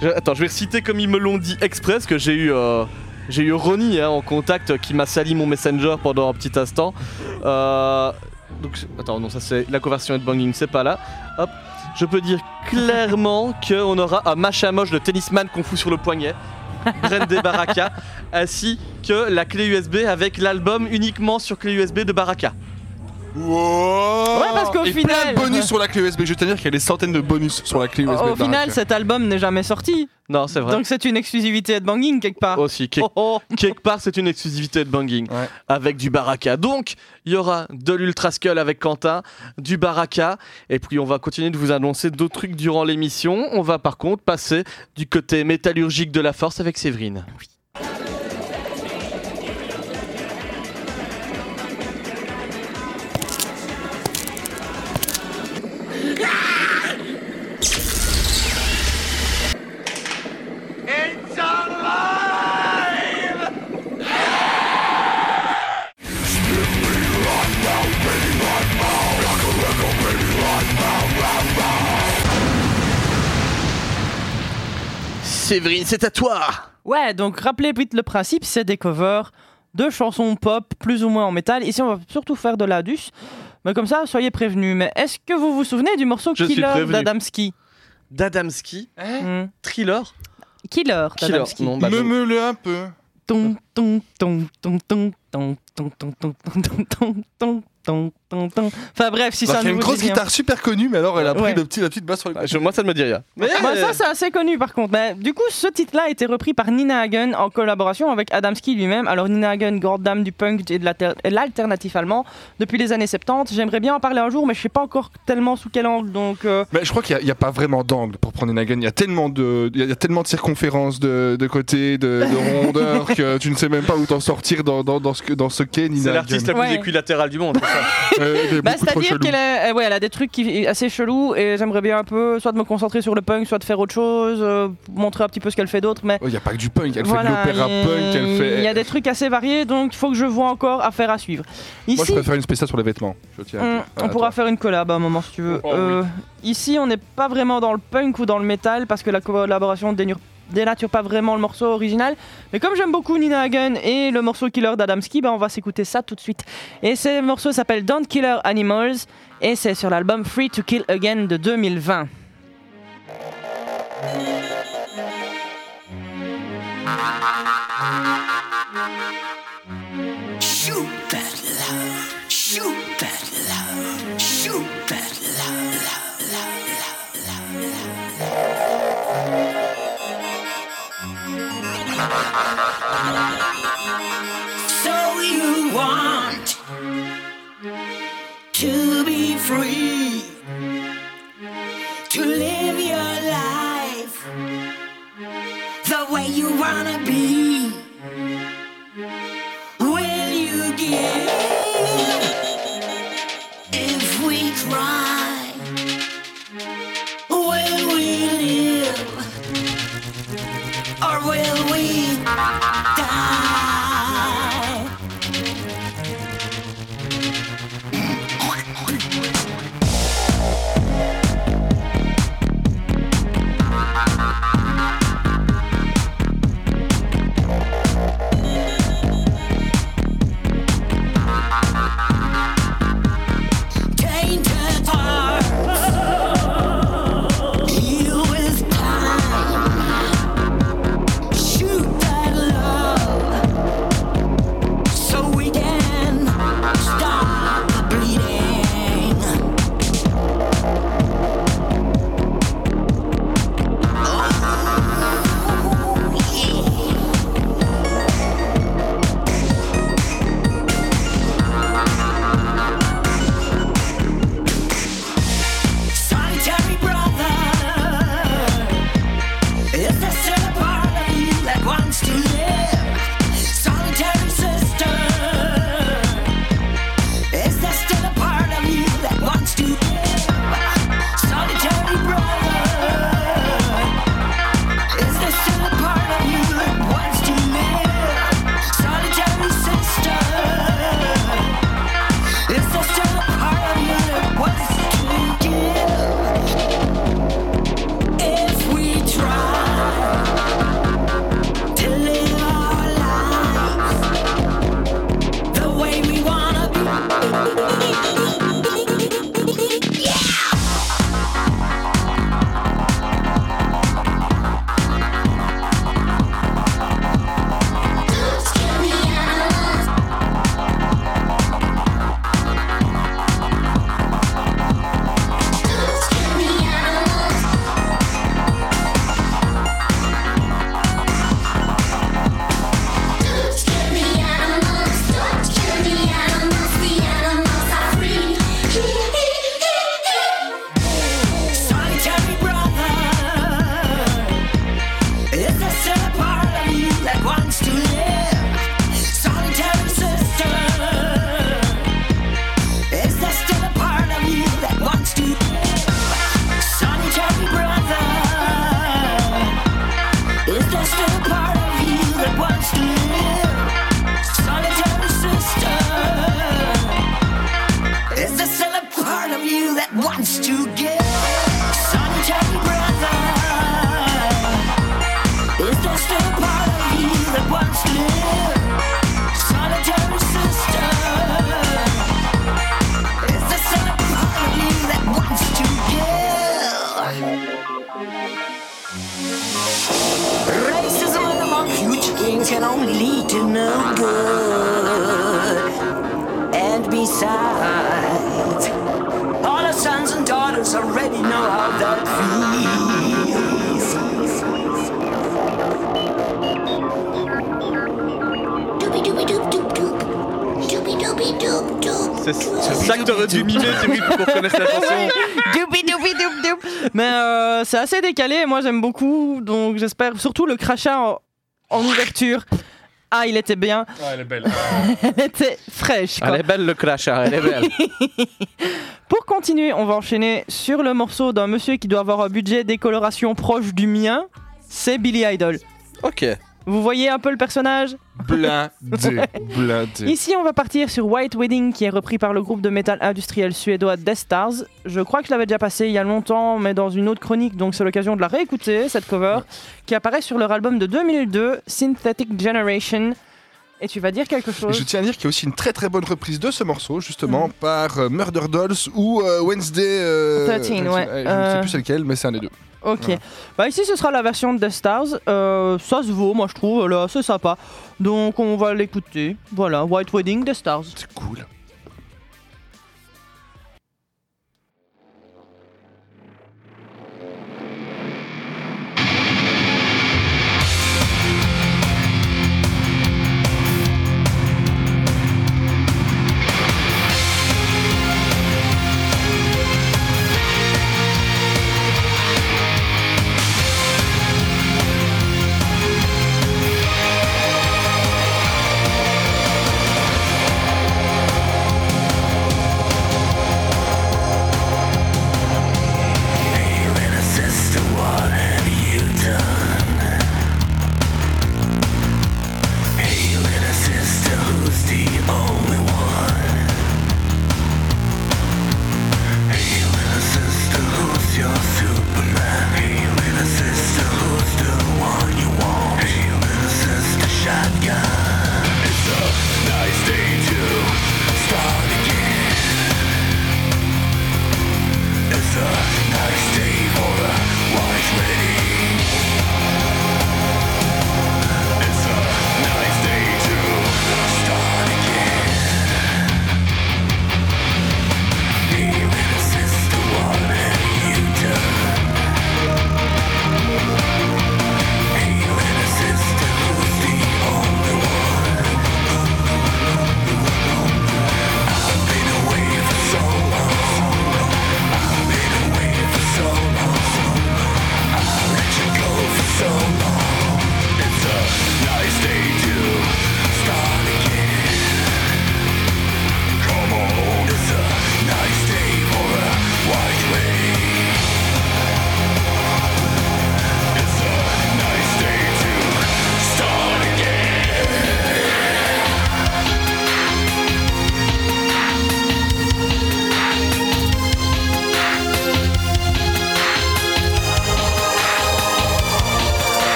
S1: Je- attends, je vais reciter comme ils me l'ont dit express, que j'ai eu. euh, j'ai eu Ronnie hein, en contact euh, qui m'a sali mon messenger pendant un petit instant. Euh, donc, attends, non, ça c'est la conversion headbanging, c'est pas là. Hop, je peux dire clairement qu'on aura un machamoche de tennisman qu'on fout sur le poignet. Brandé Baraka, ainsi que la clé USB avec l'album uniquement sur clé USB de Baraka.
S3: Wow
S2: Ouais, parce qu'au
S3: Et
S2: final-
S3: plein de bonus sur la clé USB. Je vais te dire qu'il y a des centaines de bonus sur la clé USB.
S2: Au final,
S3: Baraka.
S2: cet album n'est jamais sorti.
S1: Non, c'est vrai.
S2: Donc c'est une exclusivité de banging quelque part.
S1: Aussi, quelque,
S2: Oh,
S1: quelque part, c'est une exclusivité de Banging
S3: Ouais.
S1: avec du Baraka. Donc, il y aura de l'Ultra Skull avec Quentin, du Baraka, et puis on va continuer de vous annoncer d'autres trucs durant l'émission. On va par contre passer du côté métallurgique de la force avec Séverine.
S10: It's
S1: Séverine, c'est à toi
S2: Ouais, donc rappelez vite le principe, c'est des covers de chansons pop plus ou moins en métal. Ici, on va surtout faire de l'adus. Mais comme ça, soyez prévenus. Mais est-ce que vous vous souvenez du morceau
S1: Je
S2: Killer d'Adamski
S1: D'Adamski,
S2: Hmm.
S1: Thriller
S2: Killer
S1: Killer,
S2: d'Adamski.
S1: non, bah,
S3: Me-me-le un peu.
S2: Ton, ton, ton, ton, ton, ton, ton, ton, ton, ton, ton, ton, ton, ton, ton, ton. Enfin bref, si ne
S3: une grosse guitare super connue, mais alors elle a pris
S2: Ouais.
S3: le petit, la petite basse sur le
S1: bah, je- moi, ça ne me dit rien. Mais
S2: Bah, ça, c'est assez connu par contre. Mais, du coup, ce titre-là a été repris par Nina Hagen en collaboration avec Adamski lui-même. Alors, Nina Hagen, grande dame du punk et de l'alternatif allemand depuis les années 70. J'aimerais bien en parler un jour, mais je sais pas encore tellement sous quel angle. Donc, euh,
S3: Mais je crois qu'il n'y a, pas vraiment d'angle pour prendre une Hagen. Il y a tellement de, il y a- tellement de circonférences, de, de côtés, de, de rondeurs que tu ne sais même pas où t'en sortir dans, dans, dans ce que- dans ce qu'est Nina
S1: c'est l'artiste la
S3: Hagen.
S1: plus
S2: Ouais.
S1: équilatérale du monde.
S2: Bah, c'est-à-dire qu'elle a, euh, ouais, elle a des trucs qui, assez chelous et j'aimerais bien un peu soit de me concentrer sur le punk, soit de faire autre chose, euh, montrer un petit peu ce qu'elle fait d'autre. Mais
S3: Oh, Il n'y a pas que du punk, elle
S2: voilà,
S3: fait de l'opéra punk, elle fait.
S2: Il y a des trucs assez variés, donc il faut que je vois encore affaire à suivre. Ici,
S3: Moi je préfère une spéciale sur les vêtements. Je tiens
S2: Hum, on
S3: Ah,
S2: pourra faire une collab à un moment si tu veux.
S3: Oh, oui.
S2: Euh, Ici, on n'est pas vraiment dans le punk ou dans le métal parce que la collaboration dénure- dénature pas vraiment le morceau original. Mais comme j'aime beaucoup Nina Hagen et le morceau Killer d'Adamski, ben on va s'écouter ça tout de suite. Et ce morceau s'appelle Don't Killer Animals et c'est sur l'album Free to Kill Again de 2020.
S11: Ha ha ha!
S1: C'est
S2: assez décalé et moi j'aime beaucoup, donc j'espère surtout le crachat en, en ouverture. Ah, il était bien.
S3: Ah, elle est belle.
S2: Elle était fraîche. quoi.
S1: Elle est belle le crachat, elle est belle.
S2: Pour continuer, on va enchaîner sur le morceau d'un monsieur qui doit avoir un budget décoloration proche du mien. C'est Billy Idol.
S1: Ok.
S2: Vous voyez un peu le personnage?
S3: Blindé. Blindé.
S2: Ici, on va partir sur White Wedding, qui est repris par le groupe de métal industriel suédois Death Stars. Je crois que je l'avais déjà passé il y a longtemps, mais dans une autre chronique, donc c'est l'occasion de la réécouter, cette cover, qui apparaît sur leur album de 2002, Synthetic Generation. Et tu vas dire quelque
S3: Et
S2: chose?
S3: Je tiens à dire qu'il y a aussi une très très bonne reprise de ce morceau, justement, par euh, Murder Dolls ou euh, Wednesday. euh,
S2: 13, ouais.
S3: Je ne sais
S2: Euh,
S3: plus c'est lequel, mais c'est un des deux.
S2: Ok. Bah ici, ce sera la version de Death Stars. Euh, ça se vaut, moi je trouve, là, c'est sympa. Donc on va l'écouter. Voilà, White Wedding, Death Stars.
S3: C'est cool.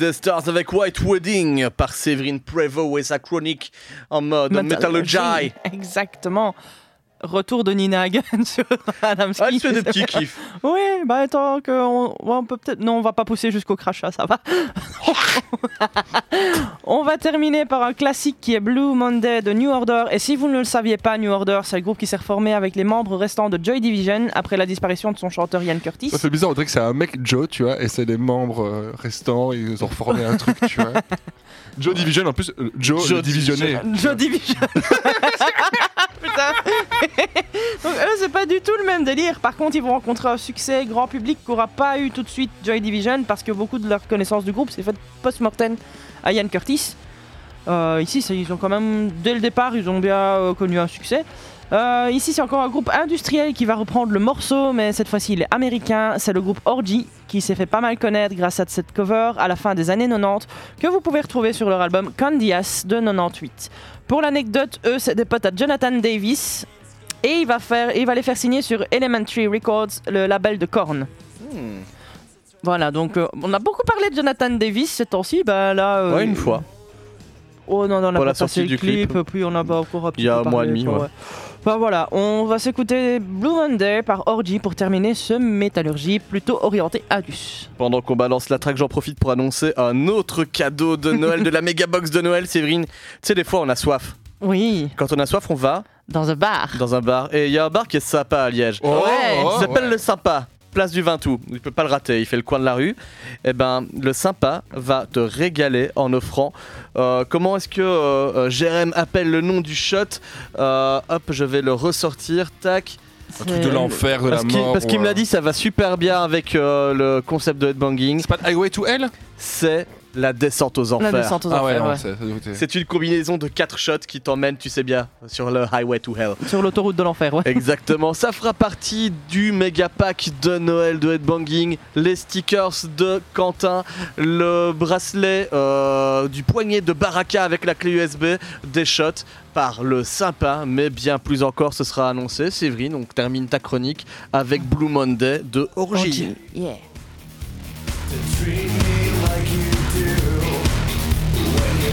S1: The Stars avec White Wedding par Séverine Prevost et sa chronique en mode Metallurgy.
S2: Exactement. Retour de Nina Hagen sur Adamski.
S1: Ah, fait des petits kiffs.
S2: Oui, bah attends que on, on peut peut-être non, on va pas pousser jusqu'au crachat, ça va. on va terminer par un classique qui est Blue Monday de New Order et si vous ne le saviez pas, New Order, c'est le groupe qui s'est reformé avec les membres restants de Joy Division après la disparition de son chanteur Ian Curtis.
S3: Ça fait bizarre, on dirait que c'est un mec Joe, tu vois, et c'est les membres euh, restants, ils ont reformé un truc, tu vois. Joe Division, en plus, euh, Joe,
S1: Joe
S3: le divisionné.
S2: Joy Division. Putain. Donc eux, c'est pas du tout le même délire. Par contre, ils vont rencontrer un succès grand public qu'aura pas eu tout de suite Joy Division parce que beaucoup de leur connaissance du groupe s'est faite post-mortem à Ian Curtis. Euh, ici, ils ont quand même, dès le départ, ils ont bien euh, connu un succès. Euh, ici, c'est encore un groupe industriel qui va reprendre le morceau, mais cette fois-ci, il est américain. C'est le groupe Orgy qui s'est fait pas mal connaître grâce à cette cover à la fin des années 90 que vous pouvez retrouver sur leur album Candias de 98. Pour l'anecdote, eux, c'est des potes à Jonathan Davis et il va, faire, il va les faire signer sur Elementary Records, le label de Korn. Voilà, donc euh, on a beaucoup parlé de Jonathan Davis ces temps-ci. Bah là, euh,
S1: Ouais, une fois.
S2: Oh non, non, on a pas
S1: la sortie
S2: passé le
S1: du clip.
S2: clip, puis on a pas encore un petit
S1: Il y a un mois et demi, ouais.
S2: Bah voilà, on va s'écouter Blue Monday par Orgy pour terminer ce métallurgie plutôt orienté Adus.
S1: Pendant qu'on balance la track, j'en profite pour annoncer un autre cadeau de Noël, de la méga box de Noël, Séverine. Tu sais, des fois, on a soif.
S2: Oui,
S1: Quand on a soif, on va
S2: dans un bar.
S1: dans un bar. Et il y a un bar qui est sympa à Liège.
S3: Oh,
S2: Ouais.
S1: Il s'appelle
S3: ouais.
S1: le Sympa. Place du 20 août, il peut pas le rater, il fait le coin de la rue. Et ben, le Sympa va te régaler en offrant. euh, comment est-ce que euh, euh, Jérém appelle le nom du shot? Euh, Hop, je vais le ressortir. Tac.
S3: Un truc de l'enfer, de la
S1: Parce parce qu'il me l'a dit, ça va super bien avec euh, le concept de headbanging.
S3: C'est pas Highway to Hell?
S1: C'est la descente aux
S2: La
S1: enfers.
S2: descente aux
S3: Ah
S2: enfers, ouais.
S3: c'est-
S1: une combinaison de quatre shots qui t'emmènent, tu sais bien, sur le highway to hell.
S2: Sur l'autoroute de l'enfer, ouais.
S1: Exactement, ça fera partie du méga pack de Noël de Headbanging, les stickers de Quentin, le bracelet euh, du poignet de Baraka avec la clé USB, des shots par le sympa, mais bien plus encore, ce sera annoncé. Séverine, on termine ta chronique avec Blue Monday de Orgy.
S2: Yeah.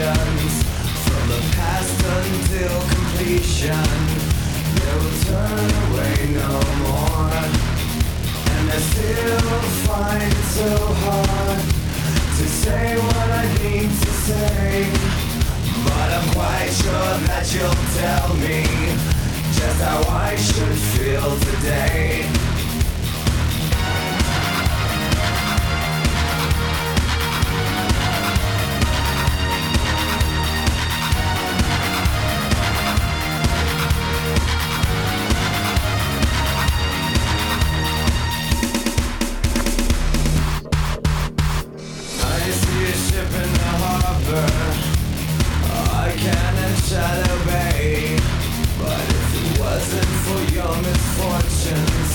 S7: vocations from the past until completion. They will turn away no more, and I still find it so hard to say what I need to say. But I'm quite sure that you'll tell me just how I should feel today. Shall obey. But if it wasn't for your misfortunes,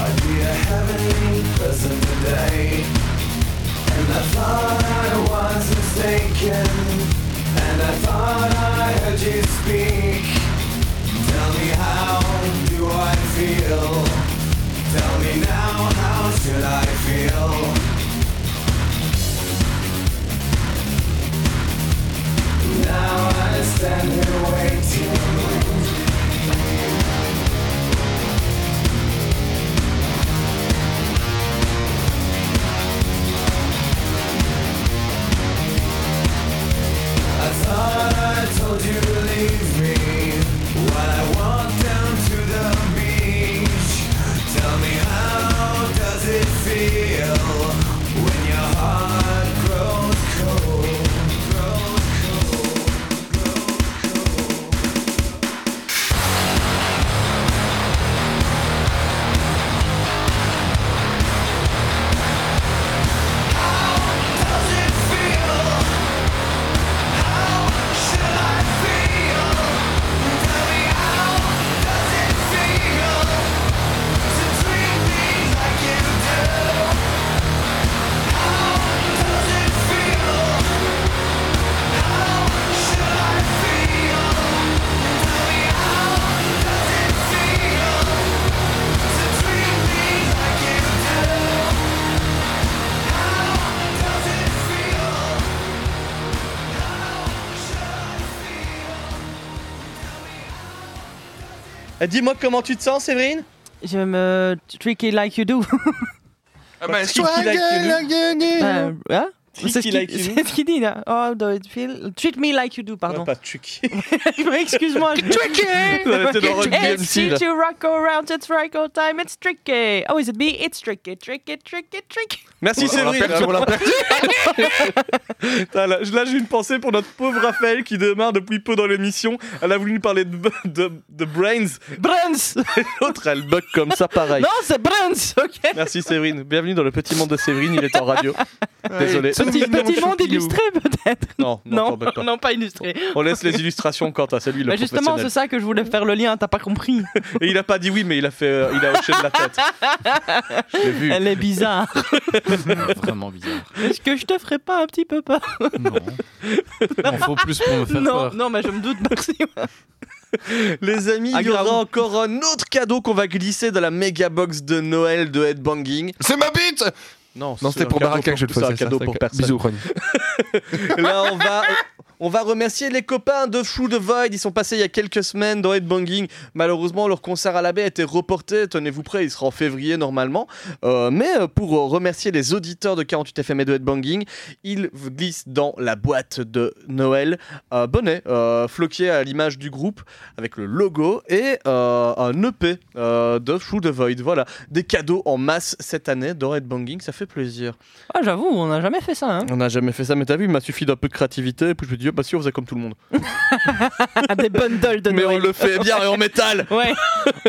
S7: I'd be a heavenly person today. And I thought I was mistaken. And I thought I heard you speak. Tell me how do I feel? Tell me now how should I feel? Now I thought I told you to leave me. When I walked
S1: Dis-moi comment tu te sens, Séverine?
S2: Je me tricky like you do.
S3: Ah bah,
S1: Tricky like you do.
S2: Euh, hein
S1: Tricky
S2: C'est ce
S1: like
S2: qu'il
S1: you? do.
S2: c'est ce qu'il dit là. Oh, do it feel... Treat me like you do, pardon.
S1: Ouais, Pas tricky.
S2: Excuse-moi. je-
S1: Rock
S2: It's tricky to rock around, it's go time, it's tricky. Oh, is it me? It's tricky, tricky, tricky, tricky.
S1: Merci Séverine.
S3: perdu, on l'a perdu.
S1: Là, j'ai une pensée pour notre pauvre Raphaël qui démarre depuis peu dans l'émission. Elle a voulu nous parler de, de, de Brains. Et l'autre, elle bug comme ça, pareil.
S2: Non, c'est Bruns, ok
S1: Merci Séverine. Bienvenue dans le petit monde de Séverine. Il est en radio. Désolé.
S2: Petit, petit monde illustré peut-être
S1: Non, non,
S2: Non,
S1: pas.
S2: non, pas illustré.
S1: On laisse les illustrations quant à c'est lui le
S2: Bah justement, c'est ça que je voulais faire le lien, t'as pas compris.
S1: Et il a pas dit oui, mais il a fait, euh, il a hoché de la tête. Je l'ai vu.
S2: Elle est bizarre.
S4: Vraiment bizarre.
S2: Est-ce que je te ferais pas un petit peu peur?
S4: Non. Il en faut plus pour me faire
S2: Non,
S4: peur.
S2: non, mais je me doute, merci.
S1: Les amis,
S2: Ah,
S1: il y aura encore un autre cadeau qu'on va glisser dans la méga box de Noël de Headbanging.
S3: C'est ma bite
S1: Non,
S3: c'était pour Baraka que je le
S1: c'est un
S3: faisais. ça,
S1: cadeau pour personne.
S3: Bisous, Ronnie.
S1: Là, on va, on va remercier les copains de Through the Void. Ils sont passés il y a quelques semaines dans Headbanging. Malheureusement, leur concert à la baie a été reporté. Tenez-vous prêts, il sera en février normalement. Euh, mais euh, pour euh, remercier les auditeurs de 48FM et de Headbanging, ils glissent dans la boîte de Noël un bonnet euh, floqué à l'image du groupe avec le logo et euh, un EP euh, de Through the Void. Voilà, des cadeaux en masse cette année dans Headbanging. Ça fait plaisir.
S2: Ah, j'avoue, on n'a jamais fait ça. Hein.
S1: On n'a jamais fait ça, mais t'as vu, il m'a suffi d'un peu de créativité, et puis je me dis, oh, bah si, on faisait comme tout le monde.
S2: Des bundles de
S1: mais on le fait bien et en métal
S2: Ouais.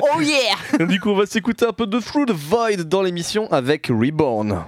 S2: Oh yeah
S1: Du coup, on va s'écouter un peu de Through the Void dans l'émission avec Reborn.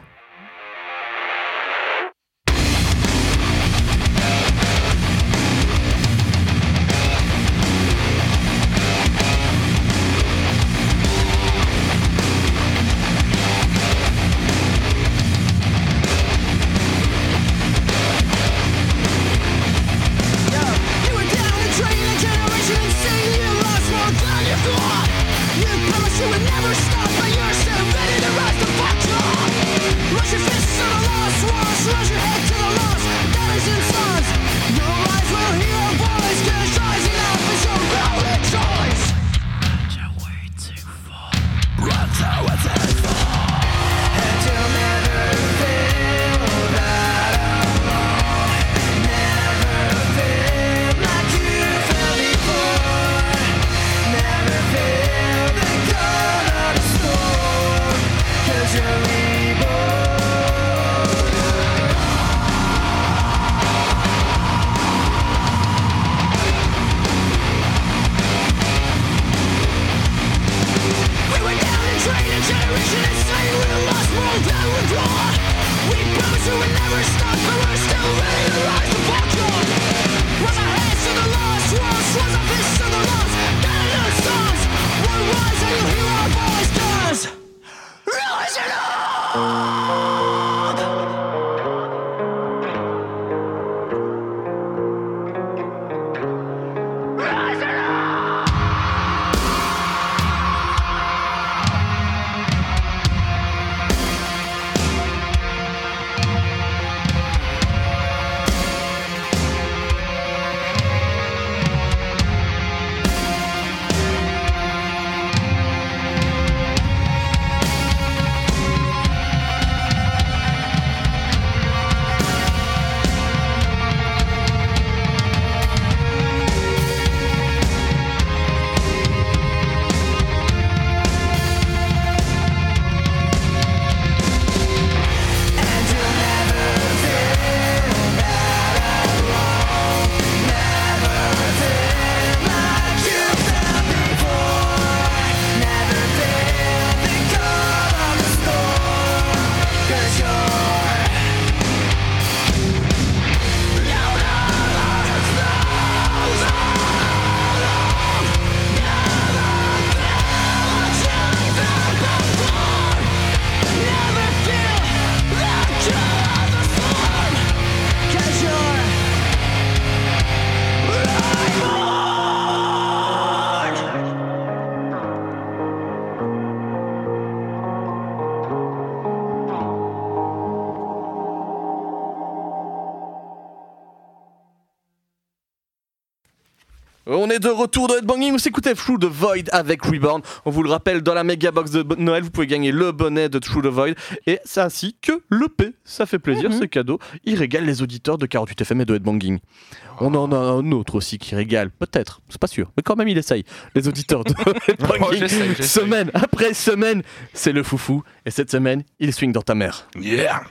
S1: On est de retour de Headbanging, vous écoutez Through the Void avec Reborn. On vous le rappelle, dans la méga box de Noël, vous pouvez gagner le bonnet de Through the Void et ça ainsi que le P. Ça fait plaisir, c'est cadeau. Il régale les auditeurs de 48 FM et de Headbanging. On en a un autre aussi qui régale, peut-être, c'est pas sûr, mais quand même il essaye. Les auditeurs de Headbanging,
S3: j'essaye.
S1: semaine après semaine, c'est le foufou. Et cette semaine, il swing dans ta mère.
S3: Yeah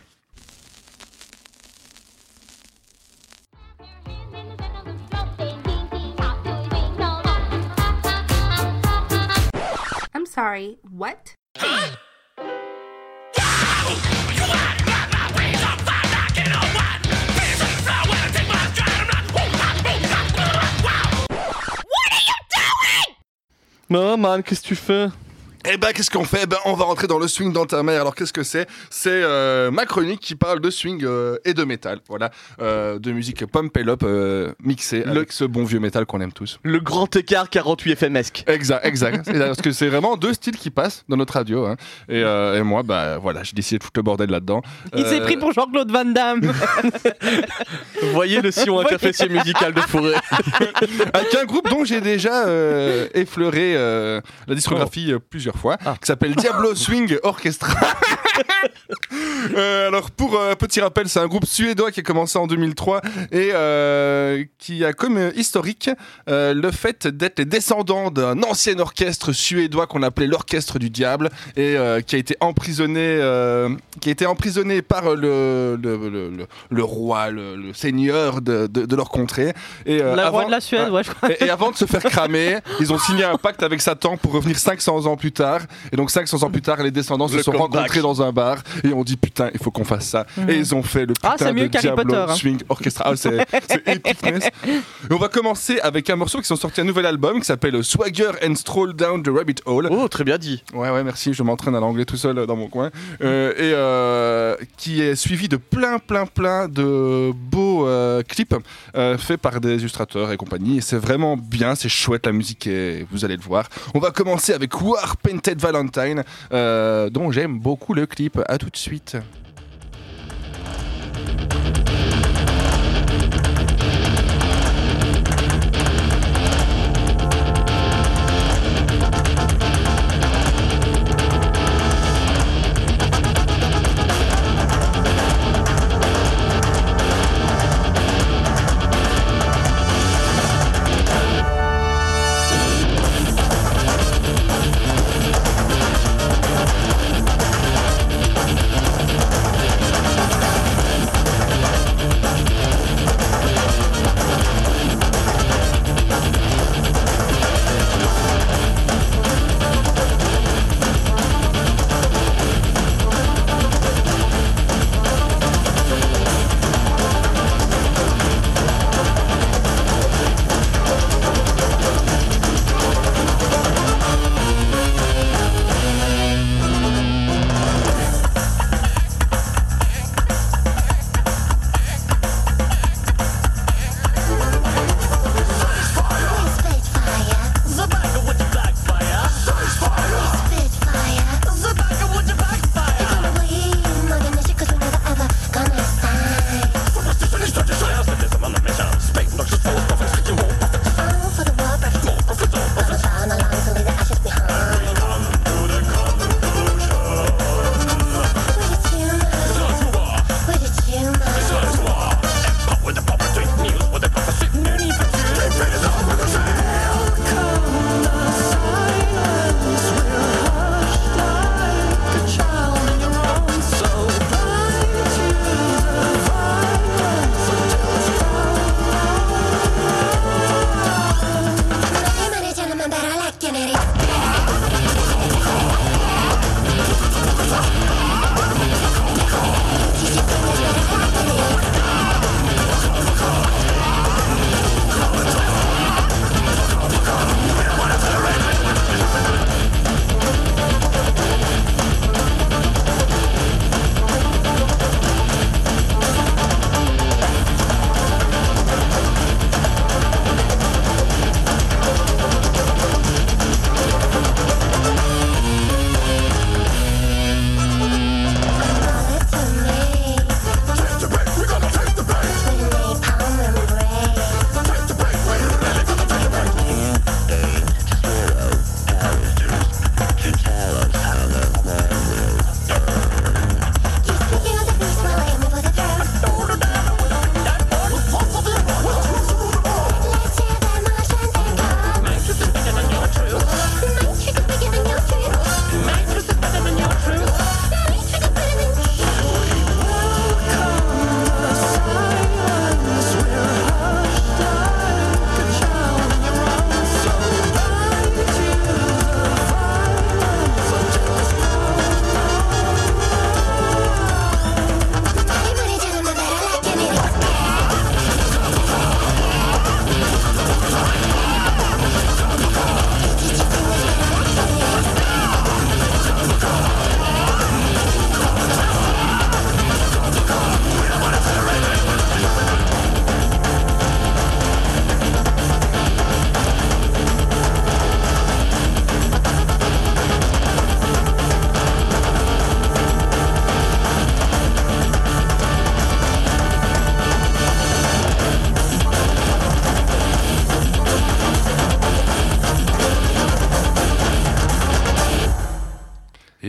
S12: sorry, what?
S1: Non, man, qu'est-ce que tu fais
S3: Eh ben, qu'est-ce qu'on fait? Ben, on va rentrer dans le swing dans ta mère. Alors, qu'est-ce que c'est? C'est euh, ma chronique qui parle de swing euh, et de métal. Voilà, Euh, de musique pump and up euh, mixée avec ce bon vieux métal qu'on aime tous.
S1: Le grand écart 48 FMesque.
S3: Exact, exact. C'est- Parce que c'est vraiment deux styles qui passent dans notre radio. hein. Et, euh, et moi, bah voilà, j'ai décidé de foutre le bordel là-dedans.
S2: Il s'est pris pour Jean-Claude Van Damme.
S1: Voyez le sillon interfécier musical de Fourré.
S3: avec un groupe dont j'ai déjà euh, effleuré euh, la discographie euh, plusieurs fois, qui s'appelle Diablo Swing Orchestra. Euh, alors pour euh, petit rappel, c'est un groupe suédois qui a commencé en 2003 et euh, qui a comme euh, historique le fait d'être les descendants d'un ancien orchestre suédois qu'on appelait l'orchestre du diable et qui a été emprisonné, qui a été emprisonné par le, le, le- le- le roi, le, seigneur de, de- de leur contrée. Et,
S2: La roi de la Suède, ouais, je crois.
S3: et, et avant de se faire cramer, ils ont signé un pacte avec Satan pour revenir 500 ans plus tard. Et donc 500 ans plus tard, les descendants se sont
S1: comeback.
S3: rencontrés dans un bar et ont dit putain, il faut qu'on fasse ça.
S2: Mhm.
S3: Et ils ont fait le putain
S2: Ah, c'est mieux
S3: de
S2: qu'Harry
S3: Diablo
S2: Potter, hein.
S3: Swing Orchestra. Ah, c'est. Et on va commencer avec un morceau qui sont sortis un nouvel album qui s'appelle Swagger and Stroll Down the Rabbit Hole.
S1: Oh, très bien dit.
S3: Ouais, ouais, merci. Je m'entraîne à l'anglais tout seul dans mon coin. Euh, et euh, qui est suivi de plein, plein, plein de beaux euh, clips euh, faits par des illustrateurs et compagnie. Et c'est vraiment bien, c'est chouette la musique et vous allez le voir. On va commencer avec War Painted Valentine, euh, dont j'aime beaucoup le clip. À tout de suite.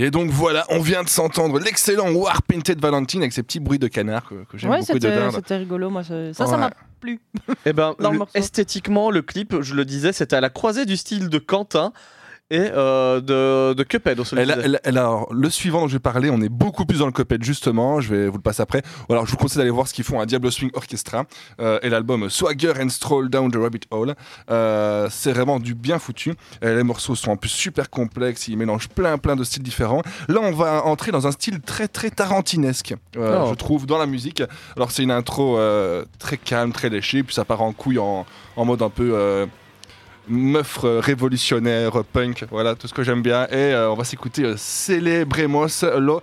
S3: Et donc voilà, on vient de s'entendre l'excellent War Painted Valentine avec ses petits bruits de canard que, que j'aime
S2: Ouais,
S3: beaucoup de
S2: c'était
S3: dinde.
S2: c'était rigolo, moi. Ça, ça ça m'a plu.
S1: Eh ben,
S2: Dans le
S1: le-
S2: morceau.
S1: esthétiquement, le clip, je le disais, c'était à la croisée du style de Quentin et euh, de, de Cuphead. On se le
S3: Elle alors, le suivant dont je vais parler, on est beaucoup plus dans le Cuphead justement, je vais vous le passer après. Alors je vous conseille d'aller voir ce qu'ils font à Diablo Swing Orchestra euh, et l'album Swagger and Stroll Down the Rabbit Hole. Euh, c'est vraiment du bien foutu. Les morceaux sont en plus super complexes, ils mélangent plein plein de styles différents. Là on va entrer dans un style très très tarantinesque,
S1: Oh.
S3: je trouve, dans la musique. Alors c'est une intro très calme, très léchée, puis ça part en couille en, en mode un peu... meuf euh, révolutionnaire, punk, voilà tout ce que j'aime bien. Et euh, on va s'écouter euh, Celebremos lo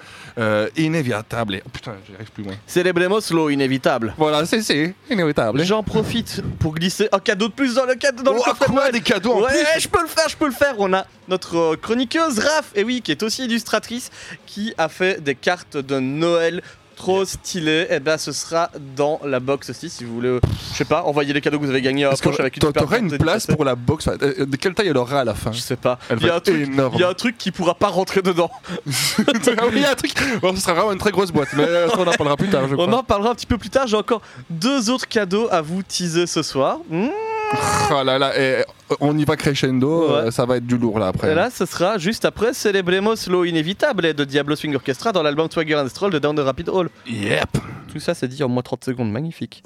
S3: Inevitabile. Oh, putain, j'y arrive plus loin.
S1: Celebremos lo inévitable.
S3: Voilà, c'est c'est inévitable.
S1: J'en profite pour glisser un cadeau de plus dans le cadeau dans le
S3: Oh,
S1: coffret de
S3: quoi,
S1: Noël.
S3: des cadeaux en
S1: ouais,
S3: plus
S1: je peux le faire, je peux le faire. On a notre chroniqueuse Raph, et oui, qui est aussi illustratrice, qui a fait des cartes de Noël trop stylées. Et ben, ce sera dans la box aussi, si vous voulez. euh, Je sais pas, envoyer les cadeaux que vous avez gagnés à poche avec une super
S3: t'aurais une place pour la box enfin, euh, De quelle taille elle aura à la fin
S1: Je sais pas. Il y, a un truc, il y a un truc qui pourra pas rentrer dedans.
S3: Ah il y a un truc. Bon, ce sera vraiment une très grosse boîte, mais euh, ça, on en parlera plus tard, je
S1: On
S3: crois.
S1: en parlera un petit peu plus tard. J'ai encore deux autres cadeaux à vous teaser ce soir. Hmm.
S3: Oh là là, et, euh, on y va crescendo,
S1: Ouais.
S3: euh, ça va être du lourd là après.
S1: Et là, ce sera juste après Celebremos lo Inévitable de Diablo Swing Orchestra dans l'album Swagger and Stroll de Down the Rapid Hall.
S3: Yep.
S1: Tout ça, c'est dit en moins 30 secondes. Magnifique.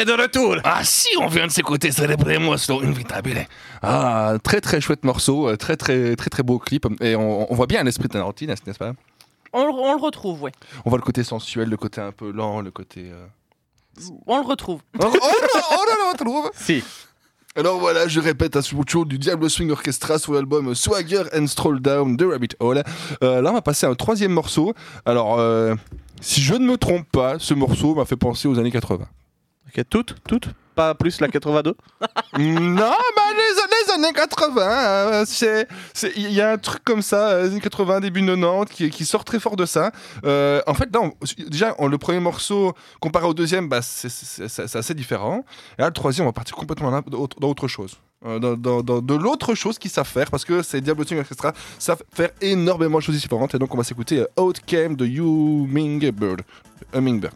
S1: Est de retour
S3: Ah si, on vient de s'écouter Celebremos lo Invitabile. Ah, très très chouette morceau, euh, très très très très beau clip. Et on, on voit bien l'esprit de Tarantino, n'est-ce pas?
S2: On, le- on le retrouve, ouais.
S3: On voit le côté sensuel, le côté un peu lent, le côté... euh,
S2: On le retrouve.
S3: On trouve
S1: Si.
S3: Alors voilà, je répète à ce show du Diablo Swing Orchestra sur l'album Swagger and Stroll Down de Rabbit Hole. Euh, là, on va passer à un troisième morceau. Alors, euh, si je ne me trompe pas, ce morceau m'a fait penser aux années 80.
S1: Ok, toutes, toutes Pas plus la 82
S3: non, bah les, années 80, euh, il y a un truc comme ça, euh, années 80, début 90, qui, qui sort très fort de ça. Euh, en fait, déjà, le premier morceau, comparé au deuxième, bah, c'est- assez différent. Et là, le troisième, on va partir complètement dans, autre chose. Euh, dans, dans- de l'autre chose qu'ils savent faire, parce que c'est Diablo Swing Orchestra, savent faire énormément de choses différentes. Et donc, on va s'écouter euh, Out Came the Hummingbird. Hummingbird.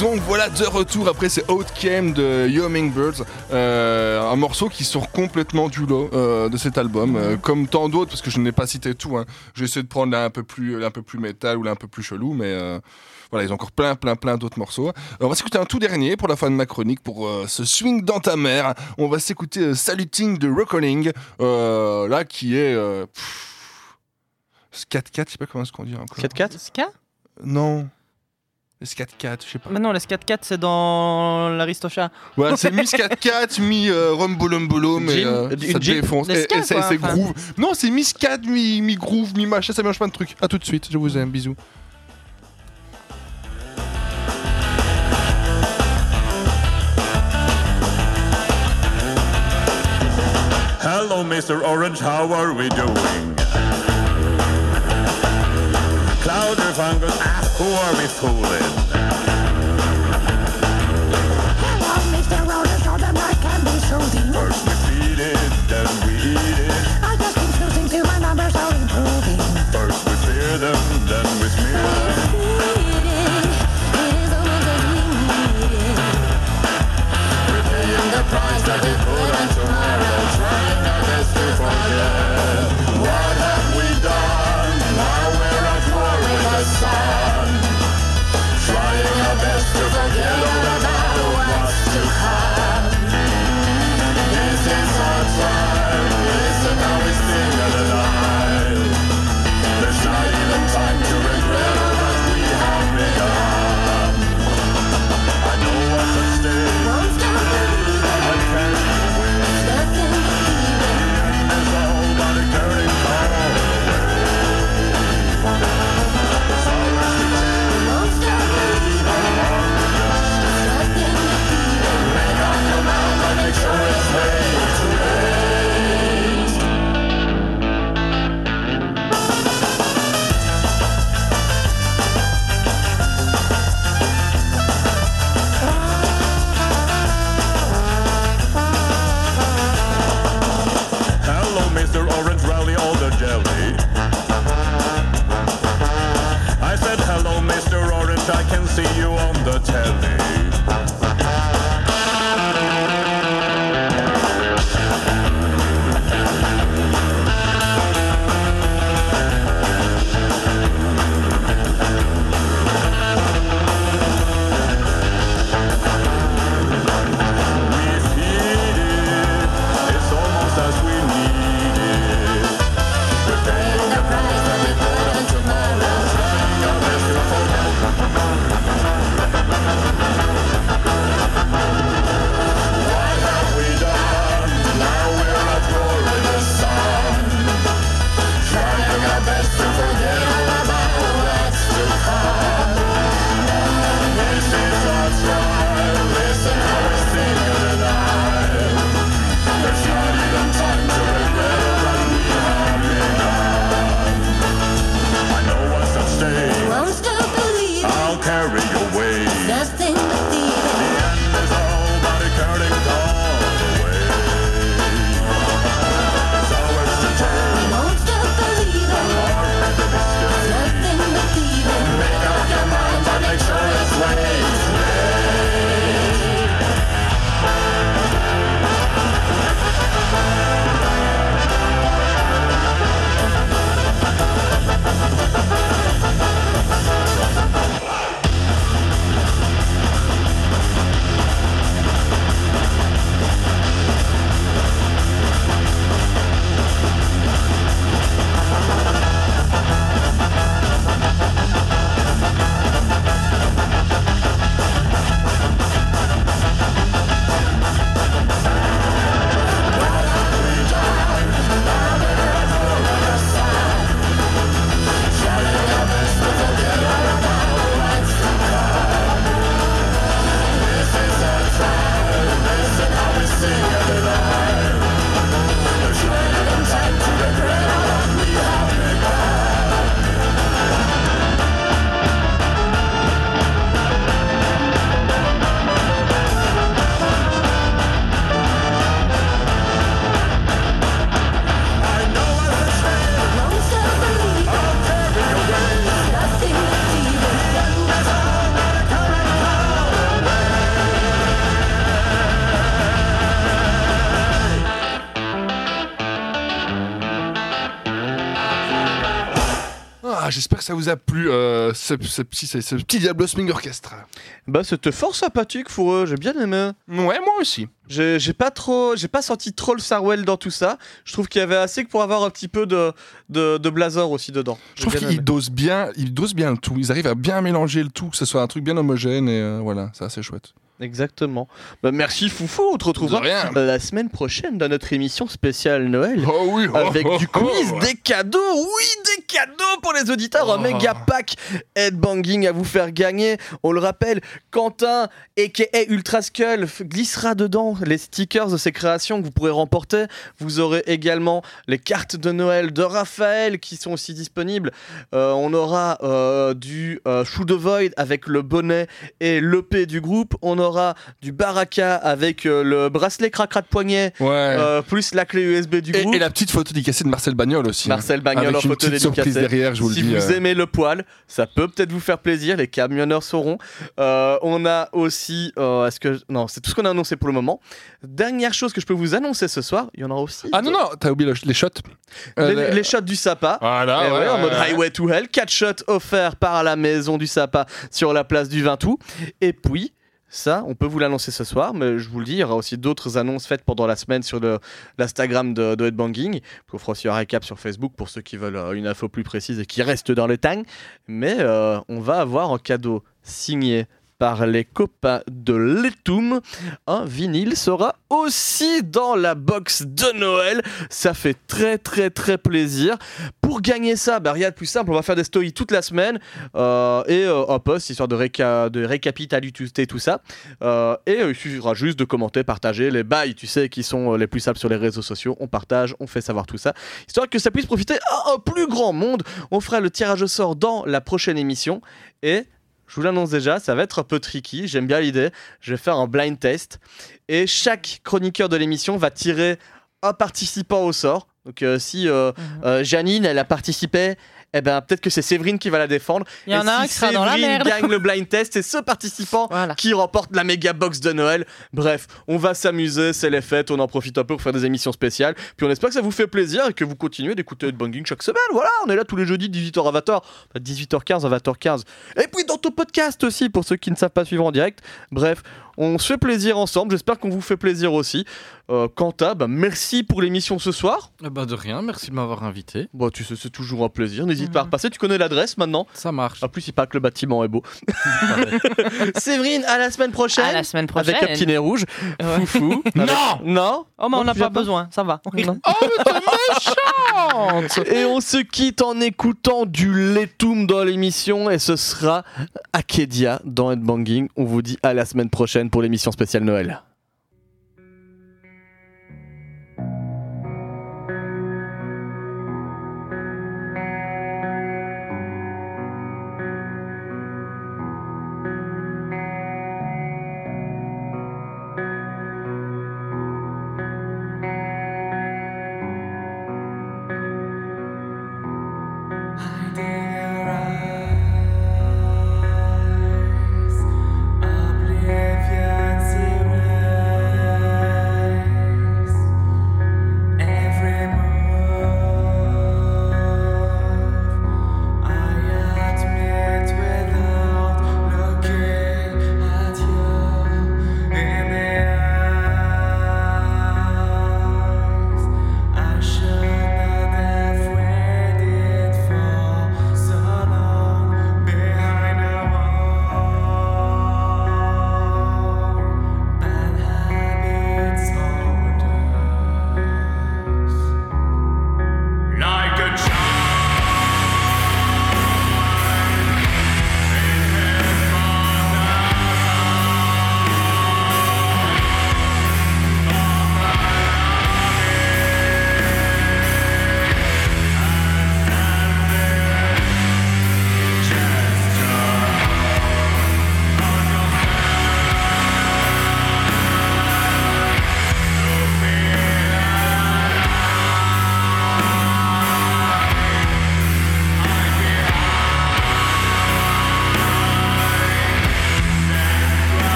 S3: Donc voilà de retour après c'est Outcame de Yo Birds, euh, un morceau qui sort complètement du lot euh, de cet album, euh, comme tant d'autres parce que je n'ai pas cité tout. Hein. J'ai essayé de prendre l'un un peu plus, un peu plus métal ou l'un un peu plus chelou, mais euh, voilà ils ont encore plein plein plein d'autres morceaux. On va s'écouter un tout dernier pour la fin de ma chronique pour euh, ce swing dans ta mère. On va s'écouter euh, Saluting de Reckoning, euh, là qui est euh, pff, 4-4, je sais pas comment qu'on dit encore.
S1: 4-4
S2: Ska?
S3: Non. Les 4-4, je sais pas.
S2: Mais non, les 4-4, c'est dans l'Aristocha.
S3: Voilà, c'est mi 4-4, mi euh, rumbolum mais euh,
S1: une
S3: ça défonce.
S2: les
S3: Et, et c'est
S2: enfin.
S3: groove. Non, c'est mi 4, mi, mi groove, mi machin, ça mélange plein de trucs. À tout de suite, je vous aime, bisous.
S13: Hello, Mr. Orange, how are we doing? Cloud or fungus, ah, who are we fooling?
S3: Ça vous a plu, euh, ce, ce petit, ce, ce petit Diablo Swing Orchestre.
S1: Bah c'était fort sympathique pour eux, j'ai bien aimé.
S3: Ouais, moi aussi.
S1: J'ai pas trop, j'ai pas senti trop le Sarwell dans tout ça. Je trouve qu'il y avait assez que pour avoir un petit peu de, de, de Blazor aussi dedans.
S3: Je trouve qu'ils dosent bien, ils dosent bien le tout. Ils arrivent à bien mélanger le tout, que ce soit un truc bien homogène et euh, voilà, c'est assez chouette.
S1: Exactement. Bah, merci Foufou, on te retrouvera la semaine prochaine dans notre émission spéciale Noël.
S3: Oh oui, oh,
S1: avec
S3: oh,
S1: du
S3: oh,
S1: quiz,
S3: ouais.
S1: des cadeaux, oui, des cadeaux pour les auditeurs, un
S3: Oh.
S1: méga pack headbanging à vous faire gagner. On le rappelle, Quentin, aka Ultra Skull, glissera dedans les stickers de ses créations que vous pourrez remporter. Vous aurez également les cartes de Noël de Raphaël qui sont aussi disponibles. Euh, on aura euh, du euh, Shoe the Void avec le bonnet et l'EP du groupe. On aura du Baraka avec euh, le bracelet cracra de poignet.
S3: Ouais.
S1: euh, plus la clé USB du
S3: Et,
S1: groupe.
S3: et la petite photo dédicacée de Marcel Bagnol aussi.
S1: Marcel Bagnol en photo
S3: petite surprise
S1: dédicacée.
S3: derrière, je vous
S1: si
S3: le dis.
S1: vous
S3: euh.
S1: aimez le poil, ça peut peut-être vous faire plaisir. Les camionneurs sauront. Euh, on a aussi. euh, Est-ce que non, c'est tout ce qu'on a annoncé pour le moment. Dernière chose que je peux vous annoncer ce soir, il y en aura aussi.
S3: Ah non, non, t'as oublié le- les shots.
S1: Les,
S3: le-
S1: les shots du Sapa.
S3: Voilà,
S1: Eh
S3: ouais,
S1: ouais, en mode. Highway to Hell. 4 shots offerts par la maison du Sapa sur la place du 20 août. Et puis. Ça, on peut vous l'annoncer ce soir, mais je vous le dis, il y aura aussi d'autres annonces faites pendant la semaine sur l'Instagram de, de Headbanging. On fera aussi un récap sur Facebook pour ceux qui veulent euh, une info plus précise et qui restent dans le tang. Mais euh, on va avoir un cadeau signé par les copains de Letum. Un vinyle sera aussi dans la box de Noël. Ça fait très très très plaisir. Pour gagner ça, bah, rien de plus simple, on va faire des stories toute la semaine euh, et euh, un post histoire de, réca de tout ça. Euh, et il suffira juste de commenter, partager les bails, tu sais, qui sont les plus simples sur les réseaux sociaux. On partage, on fait savoir tout ça, histoire que ça puisse profiter à un plus grand monde. On fera le tirage au sort dans la prochaine émission et je vous l'annonce déjà, ça va être un peu tricky. J'aime bien l'idée. Je vais faire un blind test. Et chaque chroniqueur de l'émission va tirer un participant au sort. Donc euh, si euh, euh, Janine, elle a participé, eh ben peut-être que c'est Séverine qui va la défendre.
S2: Il y en
S1: Et
S2: a un
S1: si
S2: qui sera dans la
S1: Séverine
S2: merde.
S1: gagne le blind test, c'est ce participant qui remporte la méga box de Noël. Bref, on va s'amuser, c'est les fêtes, on en profite un peu pour faire des émissions spéciales. Puis on espère que ça vous fait plaisir et que vous continuez d'écouter Headbanging chaque semaine. Voilà, on est là tous les jeudis 18h à 20h, Enfin, 18h15 à 20h15. Et puis dans ton podcast aussi pour ceux qui ne savent pas suivre en direct. Bref, on se fait plaisir ensemble. J'espère qu'on vous fait plaisir aussi. Euh, Quentin, bah, merci pour l'émission ce soir.
S4: Eh bah de rien, merci de m'avoir invité.
S1: Bon, tu sais, c'est toujours un plaisir. N'hésite pas à repasser. Tu connais l'adresse maintenant?
S4: Ça marche.
S1: En plus, il paraît que le bâtiment est beau. Séverine, à la semaine prochaine.
S2: À la semaine prochaine.
S1: Avec un petit rouge.
S2: Ouais.
S1: Foufou. Avec- Non
S2: Oh, mais on
S1: Non,
S2: n'a pas besoin, ça va.
S1: Non. Et on se quitte en écoutant du Letum dans l'émission et ce sera Akedia dans Headbanging. On vous dit à la semaine pour l'émission spéciale Noël.